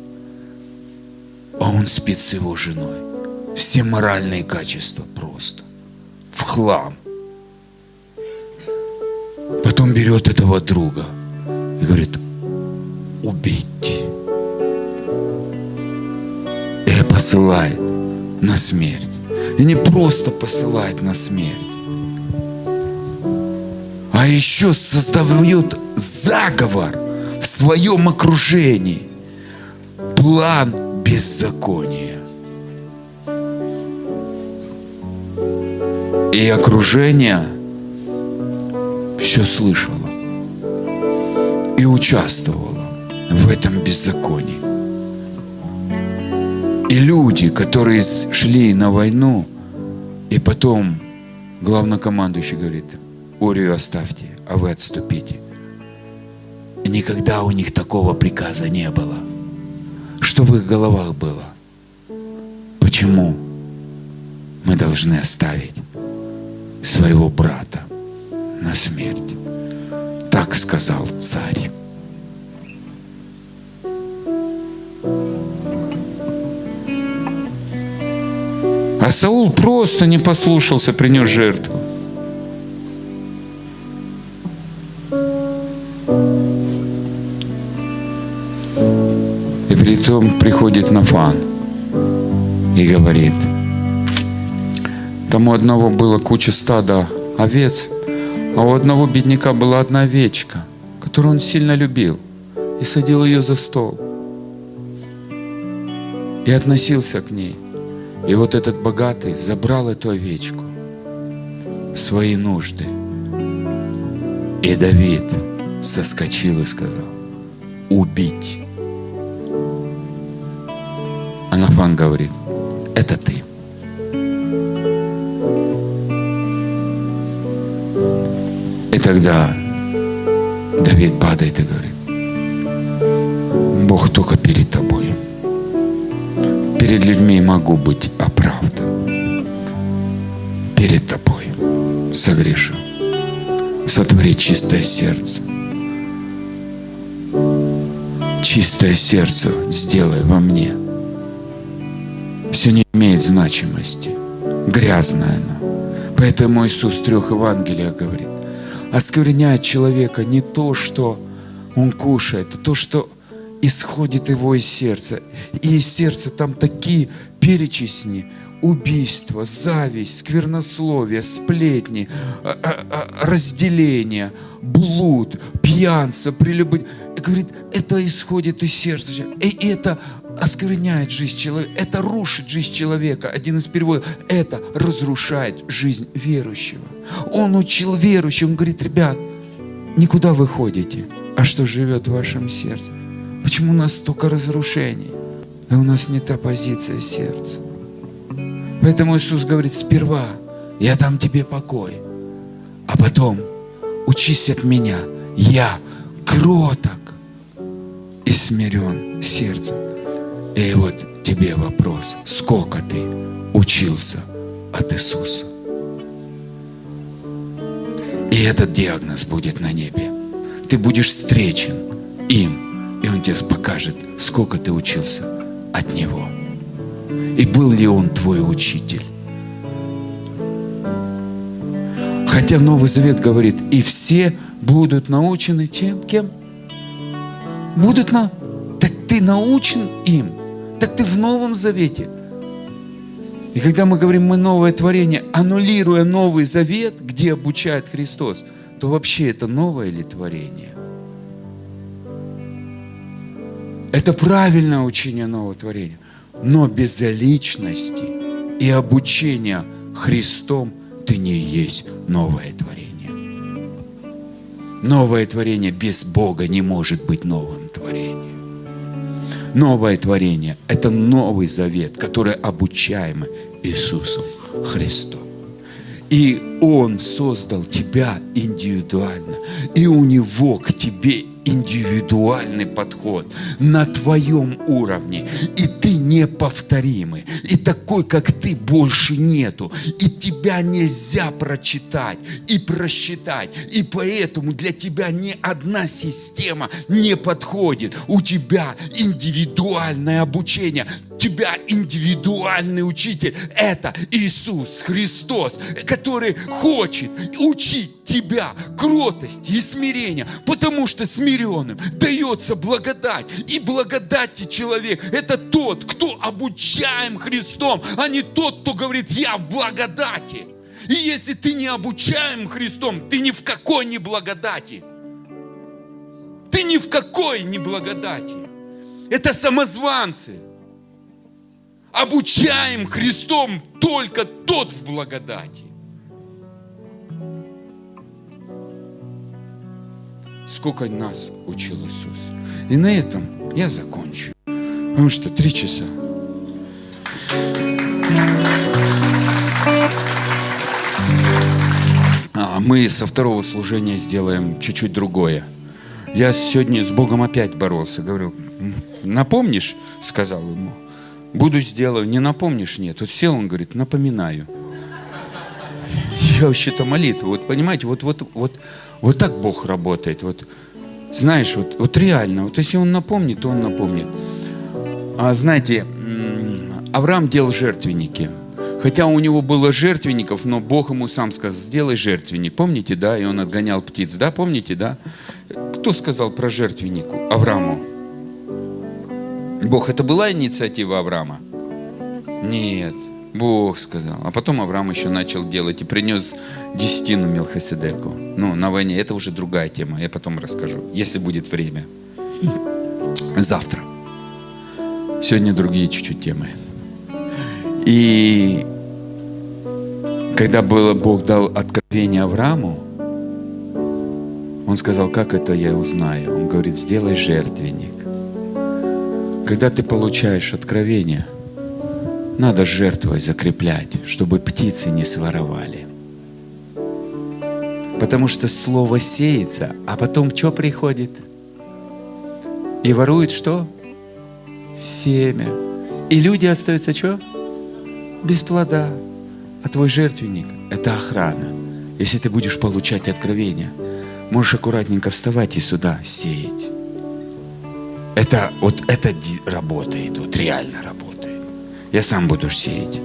Speaker 1: А он спит с его женой. Все моральные качества просто в хлам. Потом берет этого друга и говорит, убить. И посылает на смерть. И не просто посылает на смерть, а еще создает заговор в своем окружении. План беззакония. И окружение все слышало и участвовало в этом беззаконии. И люди, которые шли на войну, и потом главнокомандующий говорит, Орию оставьте, а вы отступите. Никогда у них такого приказа не было. Что в их головах было? Почему мы должны оставить своего брата на смерть? Так сказал царь. А Саул просто не послушался, принес жертву. И притом приходит Нафан и говорит, там у одного было куча стада овец, а у одного бедняка была одна овечка, которую он сильно любил и садил ее за стол. и относился к ней. И вот этот богатый забрал эту овечку в свои нужды. И Давид соскочил и сказал, убить. А Нафан говорит, это ты. И тогда Давид падает и говорит, Бог только перед тобой. Перед людьми могу быть оправдан. Перед тобой согрешил. Сотвори чистое сердце. Чистое сердце сделай во мне. Все не имеет значимости. Грязное оно. Поэтому Иисус в трех Евангелиях говорит, оскверняет человека не то, что он кушает, а то, что исходит его из сердца. И из сердца там такие перечисни, убийство, зависть, сквернословие, сплетни, а- а- а- разделение, блуд, пьянство, прелюбодение. И говорит, это исходит из сердца. И это оскверняет жизнь человека, это рушит жизнь человека. Один из переводов, это разрушает жизнь верующего. Он учил верующих, он говорит, ребят, никуда вы ходите, а что живет в вашем сердце. Почему у нас столько разрушений? Да у нас не та позиция сердца. Поэтому Иисус говорит, сперва я дам тебе покой, а потом учись от меня. Я кроток и смирен сердцем. И вот тебе вопрос, сколько ты учился от Иисуса? И этот диагноз будет на небе. Ты будешь встречен им, и он тебе покажет, сколько ты учился от Него. И был ли он твой учитель? Хотя Новый Завет говорит, и все будут научены чем? Кем? Будут на... Так ты научен им. Так ты в Новом Завете. И когда мы говорим, мы новое творение, аннулируя Новый Завет, где обучает Христос, то вообще это новое ли творение? Это правильное учение нового творения. Но без личности и обучения Христом ты не есть новое творение. Новое творение без Бога не может быть новым творением. Новое творение – это новый завет, который обучаем Иисусом Христом. И Он создал тебя индивидуально. И у Него к тебе индивидуальный подход на твоем уровне. И ты неповторимый. И такой, как ты, больше нету. И тебя нельзя прочитать и просчитать. И поэтому для тебя ни одна система не подходит. У тебя индивидуальное обучение. Тебя индивидуальный учитель. Это Иисус Христос, который хочет учить тебя кротости и смирения, потому что смиренным дается благодать. И благодати человек – это тот, кто обучаем Христом, а не тот, кто говорит, я в благодати. И если ты не обучаем Христом, ты ни в какой не благодати. Ты ни в какой не благодати. Это самозванцы. Обучаем Христом только тот в благодати. Сколько нас учил Иисус. И на этом я закончу. Потому что три часа. А мы со второго служения сделаем чуть-чуть другое. Я сегодня с Богом опять боролся. Говорю, «М, напомнишь? Сказал ему. Буду сделаю. Не напомнишь? Нет. Вот сел, он говорит, напоминаю. Я вообще-то молитва. Вот понимаете, вот, вот, вот, вот так Бог работает. Вот, знаешь, вот, вот реально. Вот если Он напомнит, то Он напомнит. А знаете, Авраам делал жертвенники. Хотя у него было жертвенников, но Бог ему сам сказал, сделай жертвенник. Помните, да? И он отгонял птиц, да? Помните, да? Кто сказал про жертвеннику? Аврааму. Бог, это была инициатива Авраама? Нет, Бог сказал. А потом Авраам еще начал делать и принес десятину Мелхиседеку. Ну, на войне. Это уже другая тема. Я потом расскажу, если будет время. Завтра. Сегодня другие чуть-чуть темы. И когда было, Бог дал откровение Аврааму, он сказал, как это я узнаю? Он говорит, сделай жертвенник. Когда ты получаешь откровение, надо жертвой закреплять, чтобы птицы не своровали. Потому что слово сеется, а потом что приходит? И ворует что? Семя. И люди остаются что? Без плода. А твой жертвенник – это охрана. Если ты будешь получать откровения, можешь аккуратненько вставать и сюда сеять. Это вот это работает, вот реально работает. Я сам буду сеять.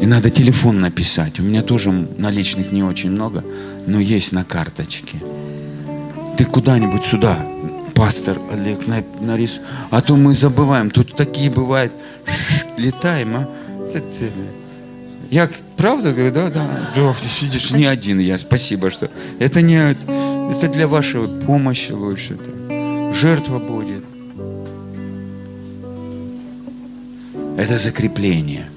Speaker 1: И надо телефон написать. У меня тоже наличных не очень много, но есть на карточке. Ты куда-нибудь сюда, пастор Олег, на-. А то мы забываем. Тут такие бывают. Летаем, а? Я правда говорю, да, да. Да, ты сидишь не один. Я спасибо, что. Это не это для вашей помощи лучше. -то. Жертва будет. Это закрепление.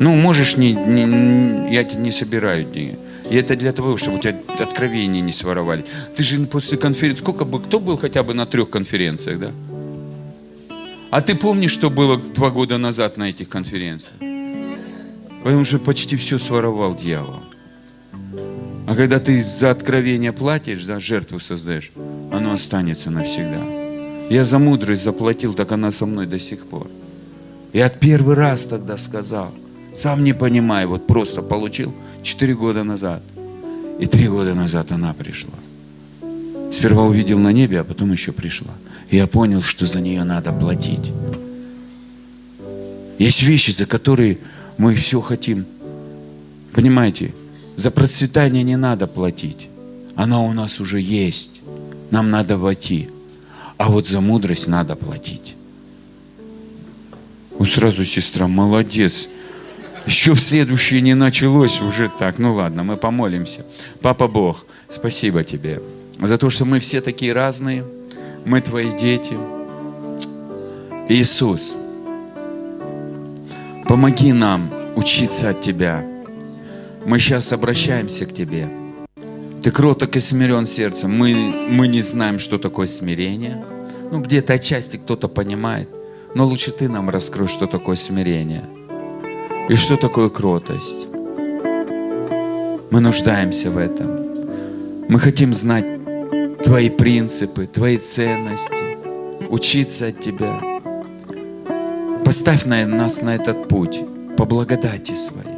Speaker 1: Ну, можешь не, не- я тебе не собираю деньги. И это для того, чтобы у тебя откровения не своровали. Ты же после конференции, сколько бы, кто был хотя бы на трех конференциях, да? А ты помнишь, что было два года назад на этих конференциях? Потому что почти все своровал дьявол. А когда ты за откровение платишь, да, жертву создаешь, оно останется навсегда. Я за мудрость заплатил, так она со мной до сих пор. Я первый раз тогда сказал, сам не понимаю, вот просто получил 4 года назад. И три года назад она пришла. Сперва увидел на небе, а потом еще пришла. И я понял, что за нее надо платить. Есть вещи, за которые мы все хотим. Понимаете, за процветание не надо платить. Оно у нас уже есть. Нам надо войти. А вот за мудрость надо платить. Вот сразу сестра, молодец. Еще следующее не началось уже так. Ну ладно, мы помолимся. Папа Бог, спасибо тебе за то, что мы все такие разные. Мы твои дети. Иисус, помоги нам учиться от Тебя. Мы сейчас обращаемся к Тебе. Ты кроток и смирен сердцем. Мы, мы не знаем, что такое смирение. Ну, где-то отчасти кто-то понимает. Но лучше Ты нам раскрой, что такое смирение. И что такое кротость. Мы нуждаемся в этом. Мы хотим знать Твои принципы, Твои ценности, учиться от Тебя. Поставь на нас на этот путь по благодати Своей.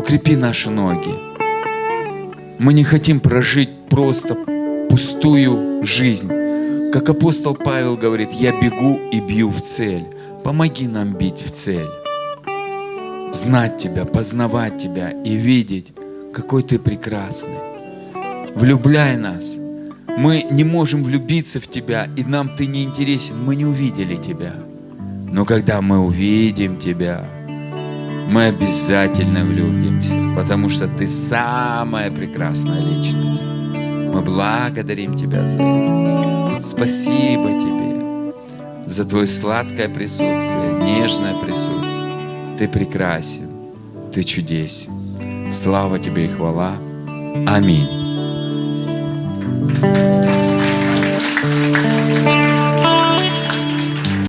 Speaker 1: Укрепи наши ноги. Мы не хотим прожить просто пустую жизнь. Как апостол Павел говорит, я бегу и бью в цель. Помоги нам бить в цель. Знать Тебя, познавать Тебя и видеть, какой Ты прекрасный. Влюбляй нас. Мы не можем влюбиться в Тебя, и нам Ты не интересен. Мы не увидели Тебя. Но когда мы увидим Тебя, мы обязательно влюбимся, потому что Ты самая прекрасная личность. Мы благодарим Тебя за это. Спасибо Тебе за Твое сладкое присутствие, нежное присутствие. Ты прекрасен, Ты чудесен. Слава Тебе и хвала. Аминь.